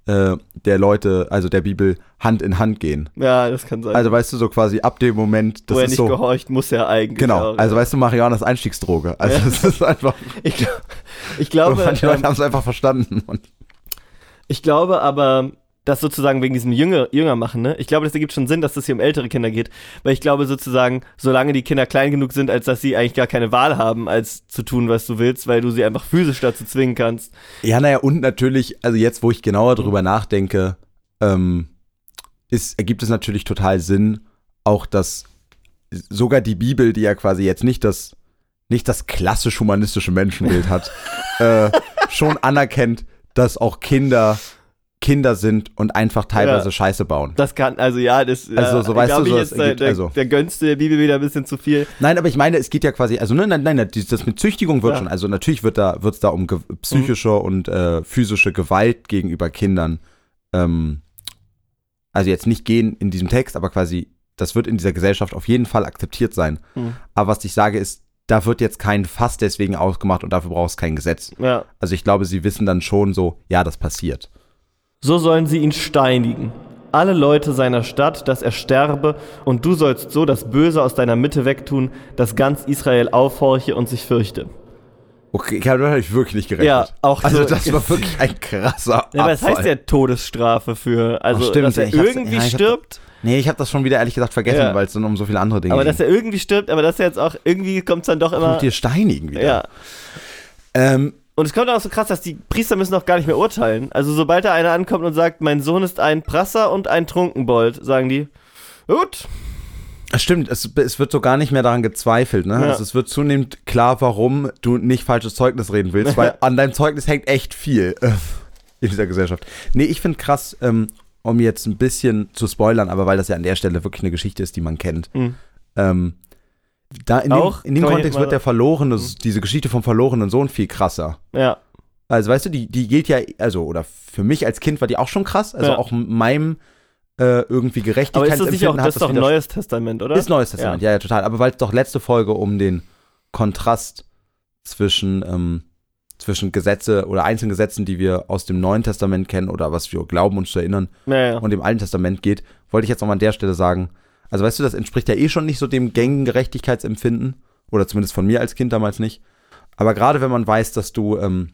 äh, der Leute, also der Bibel, Hand in Hand gehen. Ja, das kann sein. Also weißt du, so quasi ab dem Moment, das Wo er nicht so. gehorcht, muss er eigentlich. Genau, auch, also ja. weißt du, Marihuana ist Einstiegsdroge. Also Ja. es ist einfach, ich, glaub- ich glaube, manche ähm, Leute haben es einfach verstanden. Ich glaube aber, das sozusagen wegen diesem Jünger, Jünger machen, ne? Ich glaube, das ergibt schon Sinn, dass es das hier um ältere Kinder geht, weil ich glaube sozusagen, solange die Kinder klein genug sind, als dass sie eigentlich gar keine Wahl haben, als zu tun, was du willst, weil du sie einfach physisch dazu zwingen kannst. Ja, naja, und natürlich, also jetzt, wo ich genauer drüber nachdenke, ähm, ist, ergibt es natürlich total Sinn, auch dass sogar die Bibel, die ja quasi jetzt nicht das, nicht das klassisch humanistische Menschenbild hat, äh, schon anerkennt, dass auch Kinder Kinder sind und einfach teilweise Ja. Scheiße bauen. Das kann, also ja, das Also, so weißt du, ich so, jetzt, äh, der, also- der gönnst du der Bibel wieder ein bisschen zu viel. Nein, aber ich meine, es geht ja quasi, also ne, nein, nein, nein, das mit Züchtigung wird Ja. schon, also natürlich wird da, wird es da um psychische und äh, physische Gewalt gegenüber Kindern, ähm, also jetzt nicht gehen in diesem Text, aber quasi, das wird in dieser Gesellschaft auf jeden Fall akzeptiert sein. Mhm. Aber was ich sage ist, da wird jetzt kein Fass deswegen ausgemacht und dafür brauchst kein Gesetz. Ja. Also ich glaube, sie wissen dann schon so, ja, das passiert. So sollen sie ihn steinigen. Alle Leute seiner Stadt, dass er sterbe, und du sollst so das Böse aus deiner Mitte wegtun, dass ganz Israel aufhorche und sich fürchte. Okay, damit habe ich wirklich nicht gerechnet. Ja, auch Also so- das war wirklich ein krasser Ja, aber das Abfall. heißt ja Todesstrafe für, also Ach, stimmt, dass er ich irgendwie ja, ich hab- stirbt, Nee, ich habe das schon wieder ehrlich gesagt vergessen, Ja. weil es dann um so viele andere Dinge aber ging. dass er irgendwie stirbt, aber dass er jetzt auch, irgendwie kommt es dann doch immer, Kommt dir steinigen wieder. ja. Ähm, Und es kommt auch so krass, dass die Priester müssen auch gar nicht mehr urteilen. Also sobald da einer ankommt und sagt, mein Sohn ist ein Prasser und ein Trunkenbold, sagen die, gut, es stimmt, es, es wird so gar nicht mehr daran gezweifelt. Ne? Ja. Also es wird zunehmend klar, warum du nicht falsches Zeugnis reden willst, weil an deinem Zeugnis hängt echt viel äh, in dieser Gesellschaft. Nee, ich finde krass, ähm, um jetzt ein bisschen zu spoilern, aber weil das ja an der Stelle wirklich eine Geschichte ist, die man kennt. Hm. Ähm, da in dem, Auch? in dem Kann man Kontext wird der verlorene, diese Geschichte vom verlorenen Sohn viel krasser. ja, Also weißt du, die, die gilt ja, also, oder für mich als Kind war die auch schon krass. Also Ja. auch meinem äh, irgendwie aber ist das Gerechtigkeitsempfinden nicht auch, hat das ist doch Neues Testament, oder? Ist Neues Testament, ja, ja, total. Aber weil es doch letzte Folge um den Kontrast zwischen, ähm, zwischen Gesetze oder einzelnen Gesetzen, die wir aus dem Neuen Testament kennen oder was wir glauben uns zu erinnern, Ja, ja. und dem Alten Testament geht, wollte ich jetzt noch mal an der Stelle sagen. Also weißt du, das entspricht ja eh schon nicht so dem gängigen Gerechtigkeitsempfinden. Oder zumindest von mir als Kind damals nicht. Aber gerade wenn man weiß, dass du ähm,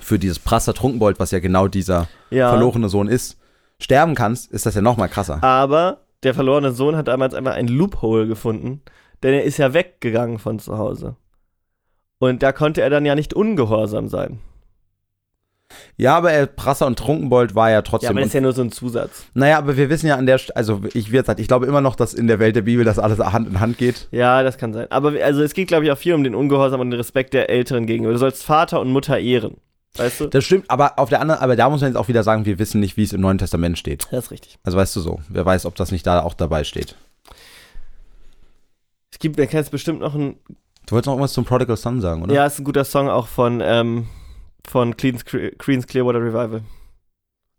für dieses Prasser Trunkenbold, was ja genau dieser ja. verlorene Sohn ist, sterben kannst, ist das ja noch mal krasser. Aber der verlorene Sohn hat damals einfach ein Loophole gefunden, denn er ist ja weggegangen von zu Hause. Und da konnte er dann ja nicht ungehorsam sein. Ja, aber er, Prasser und Trunkenbold war ja Ja, trotzdem. aber das ist ja nur so ein Zusatz. naja, aber wir wissen ja an der, St- also ich, wie gesagt, ich glaube immer noch, dass in der Welt der Bibel das alles Hand in Hand geht. Ja, das kann sein. Aber also es geht, glaube ich, auch viel um den Ungehorsam und den Respekt der Älteren gegenüber. Du sollst Vater und Mutter ehren. Weißt du? Das stimmt, aber auf der anderen, aber da muss man jetzt auch wieder sagen, wir wissen nicht, wie es im Neuen Testament steht. Das ist richtig. Also weißt du so, wer weiß, ob das nicht da auch dabei steht. Es gibt, wer kennt es bestimmt noch ein, Du wolltest noch irgendwas zum Prodigal Son sagen, oder? ja, ist ein guter Song auch von, ähm, von Clean's, Queen's Clearwater Revival.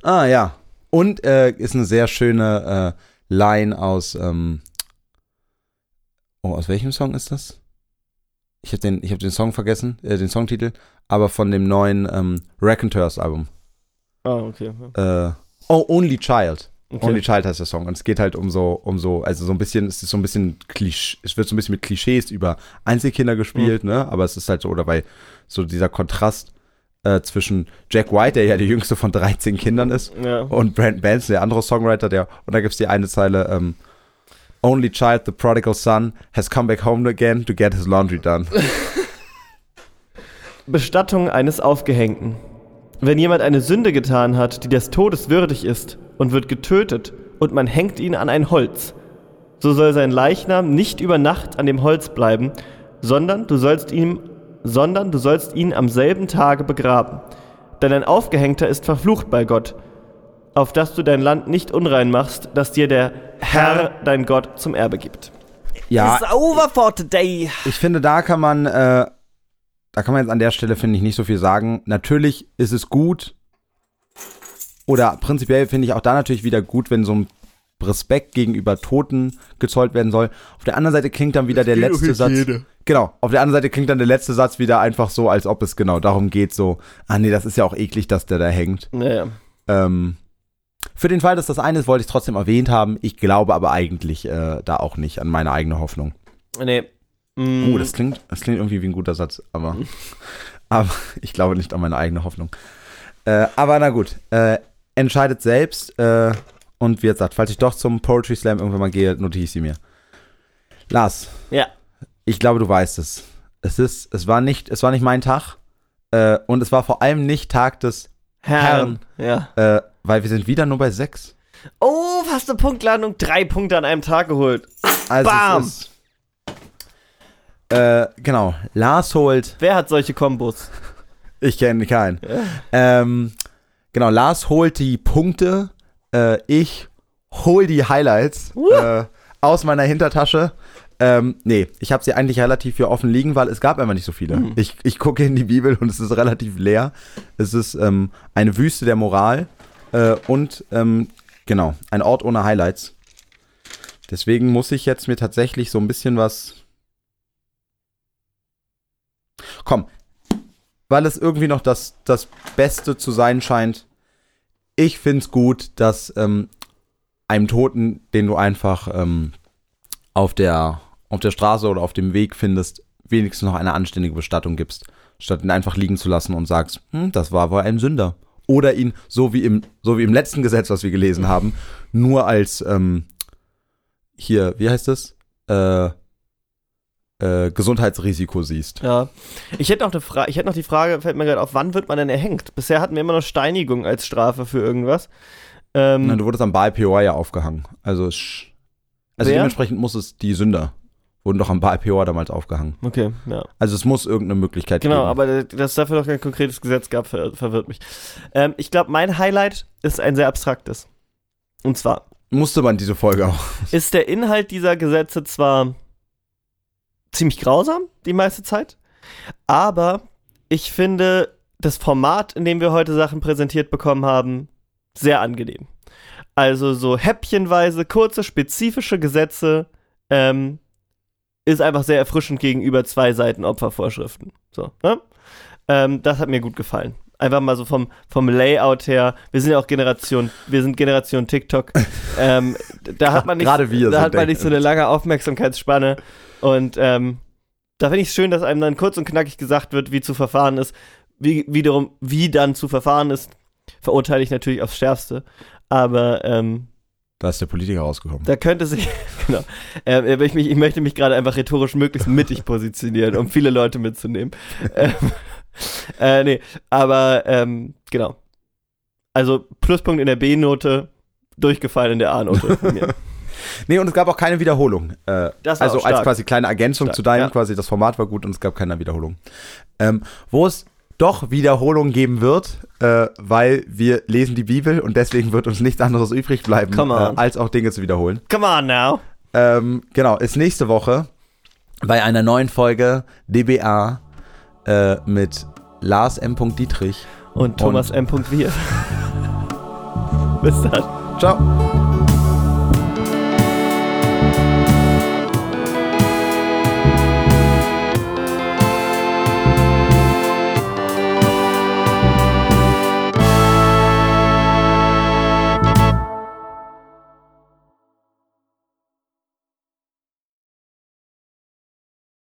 Ah, ja. Und äh, ist eine sehr schöne äh, Line aus, ähm, oh, aus welchem Song ist das? Ich habe den, ich hab den Song vergessen, äh, den Songtitel, aber von dem neuen ähm, Raconteurs Album. Ah, okay. Äh, oh, Only Child. okay. Only Child heißt der Song. Und es geht halt um so, um so, also so ein bisschen, es ist so ein bisschen Klisch, es wird so ein bisschen mit Klischees über Einzelkinder gespielt, Mhm. ne? Aber es ist halt so, oder bei so dieser Kontrast äh, zwischen Jack White, der ja der jüngste von 13 Kindern ist, ja. und Brandon Benson, der andere Songwriter, der, und da gibt es die eine Zeile, ähm, Only child, the prodigal son, has come back home again to get his laundry done. Bestattung eines Aufgehängten. Wenn jemand eine Sünde getan hat, die des Todes würdig ist, und wird getötet, und man hängt ihn an ein Holz, so soll sein Leichnam nicht über Nacht an dem Holz bleiben, sondern du sollst ihm, sondern du sollst ihn am selben Tage begraben. Denn ein Aufgehängter ist verflucht bei Gott, auf dass du dein Land nicht unrein machst, das dir der Herr, dein Gott, zum Erbe gibt. Ja, It's over for today. ich finde, da kann man, äh, da kann man jetzt an der Stelle, finde ich, nicht so viel sagen. Natürlich ist es gut, oder prinzipiell finde ich auch da natürlich wieder gut, wenn so ein Respekt gegenüber Toten gezollt werden soll. Auf der anderen Seite klingt dann wieder der letzte Satz. Genau, auf der anderen Seite klingt dann der letzte Satz wieder einfach so, als ob es genau darum geht, so, ah nee, das ist ja auch eklig, dass der da hängt. Naja. Ähm, für den Fall, dass das eine ist, wollte ich es trotzdem erwähnt haben. Ich glaube aber eigentlich äh, da auch nicht an meine eigene Hoffnung. Nee. Mm. Oh, das klingt, das klingt irgendwie wie ein guter Satz, aber, aber ich glaube nicht an meine eigene Hoffnung. Äh, aber na gut. Äh, entscheidet selbst. Äh, und wie gesagt, falls ich doch zum Poetry Slam irgendwann mal gehe, notiere ich sie mir. Lars, Ja. ich glaube, du weißt es. Es ist, es war nicht, es war nicht mein Tag. Äh, und es war vor allem nicht Tag des Herren. Ja. Äh, weil wir sind wieder nur bei sechs. Oh, fast eine Punktlandung. Drei Punkte an einem Tag geholt. Also Bam! Ist, äh, genau. Lars holt. Wer hat solche Kombos? Ich kenne keinen. Ähm, genau, Lars holt die Punkte. Äh, ich hol die Highlights Uh. aus meiner Hintertasche. Ähm, nee, ich habe sie eigentlich relativ hier offen liegen, weil es gab einfach nicht so viele. Mhm. Ich, ich gucke in die Bibel und es ist relativ leer. Es ist ähm, eine Wüste der Moral äh, und ähm, genau, ein Ort ohne Highlights. Deswegen muss ich jetzt mir tatsächlich so ein bisschen was. Komm, weil es irgendwie noch das, das Beste zu sein scheint. Ich find's gut, dass ähm, einem Toten, den du einfach ähm, auf, der, auf der Straße oder auf dem Weg findest, wenigstens noch eine anständige Bestattung gibst, statt ihn einfach liegen zu lassen und sagst, hm, das war wohl ein Sünder. Oder ihn, so wie im, so wie im letzten Gesetz, was wir gelesen haben, nur als, ähm, hier, wie heißt das? Äh, äh, Gesundheitsrisiko siehst. Ja. Ich hätte noch eine Frage, ich hätte noch die Frage, fällt mir gerade auf, wann wird man denn erhängt? Bisher hatten wir immer noch Steinigung als Strafe für irgendwas. Ähm, Na, du wurdest am Baal Peor ja aufgehangen. Also, also dementsprechend muss es, die Sünder wurden doch am Baal Peor damals aufgehangen. okay, ja. Also es muss irgendeine Möglichkeit Genau, geben. aber dass es dafür noch kein konkretes Gesetz gab, ver verwirrt mich. Ähm, ich glaube, mein Highlight ist ein sehr abstraktes. Und zwar Musste man diese Folge auch. ist der Inhalt dieser Gesetze zwar ziemlich grausam, die meiste Zeit, aber ich finde das Format, in dem wir heute Sachen präsentiert bekommen haben, sehr angenehm. Also so häppchenweise, kurze, spezifische Gesetze ähm, ist einfach sehr erfrischend gegenüber zwei Seiten Opfervorschriften. So, ne? ähm, das hat mir gut gefallen. Einfach mal so vom, vom Layout her. Wir sind ja auch Generation, wir sind Generation TikTok. ähm, da hat man nicht, Gerade wir da hat man nicht so eine lange Aufmerksamkeitsspanne. Und ähm, da finde ich es schön, dass einem dann kurz und knackig gesagt wird, wie zu verfahren ist. Wie, wiederum, wie dann zu verfahren ist, verurteile ich natürlich aufs Schärfste. Aber ähm, Da ist der Politiker rausgekommen. da könnte sich, genau. Ähm, ich, mich, ich möchte mich gerade einfach rhetorisch möglichst mittig positionieren, um viele Leute mitzunehmen. ähm, äh, nee, aber ähm, genau. Also Pluspunkt in der B-Note, durchgefallen in der A-Note. Nee, und es gab auch keine Wiederholung. Äh, Das war also als quasi kleine Ergänzung Stark, zu deinem, ja. quasi das Format war gut und es gab keine Wiederholung. Ähm, wo es doch Wiederholung geben wird, äh, weil wir lesen die Bibel und deswegen wird uns nichts anderes übrig bleiben, äh, als auch Dinge zu wiederholen. Come on now. Ähm, genau, ist nächste Woche bei einer neuen Folge DBA äh, mit Lars M. Dietrich. Und Thomas M. Wir. Bis dann. Ciao.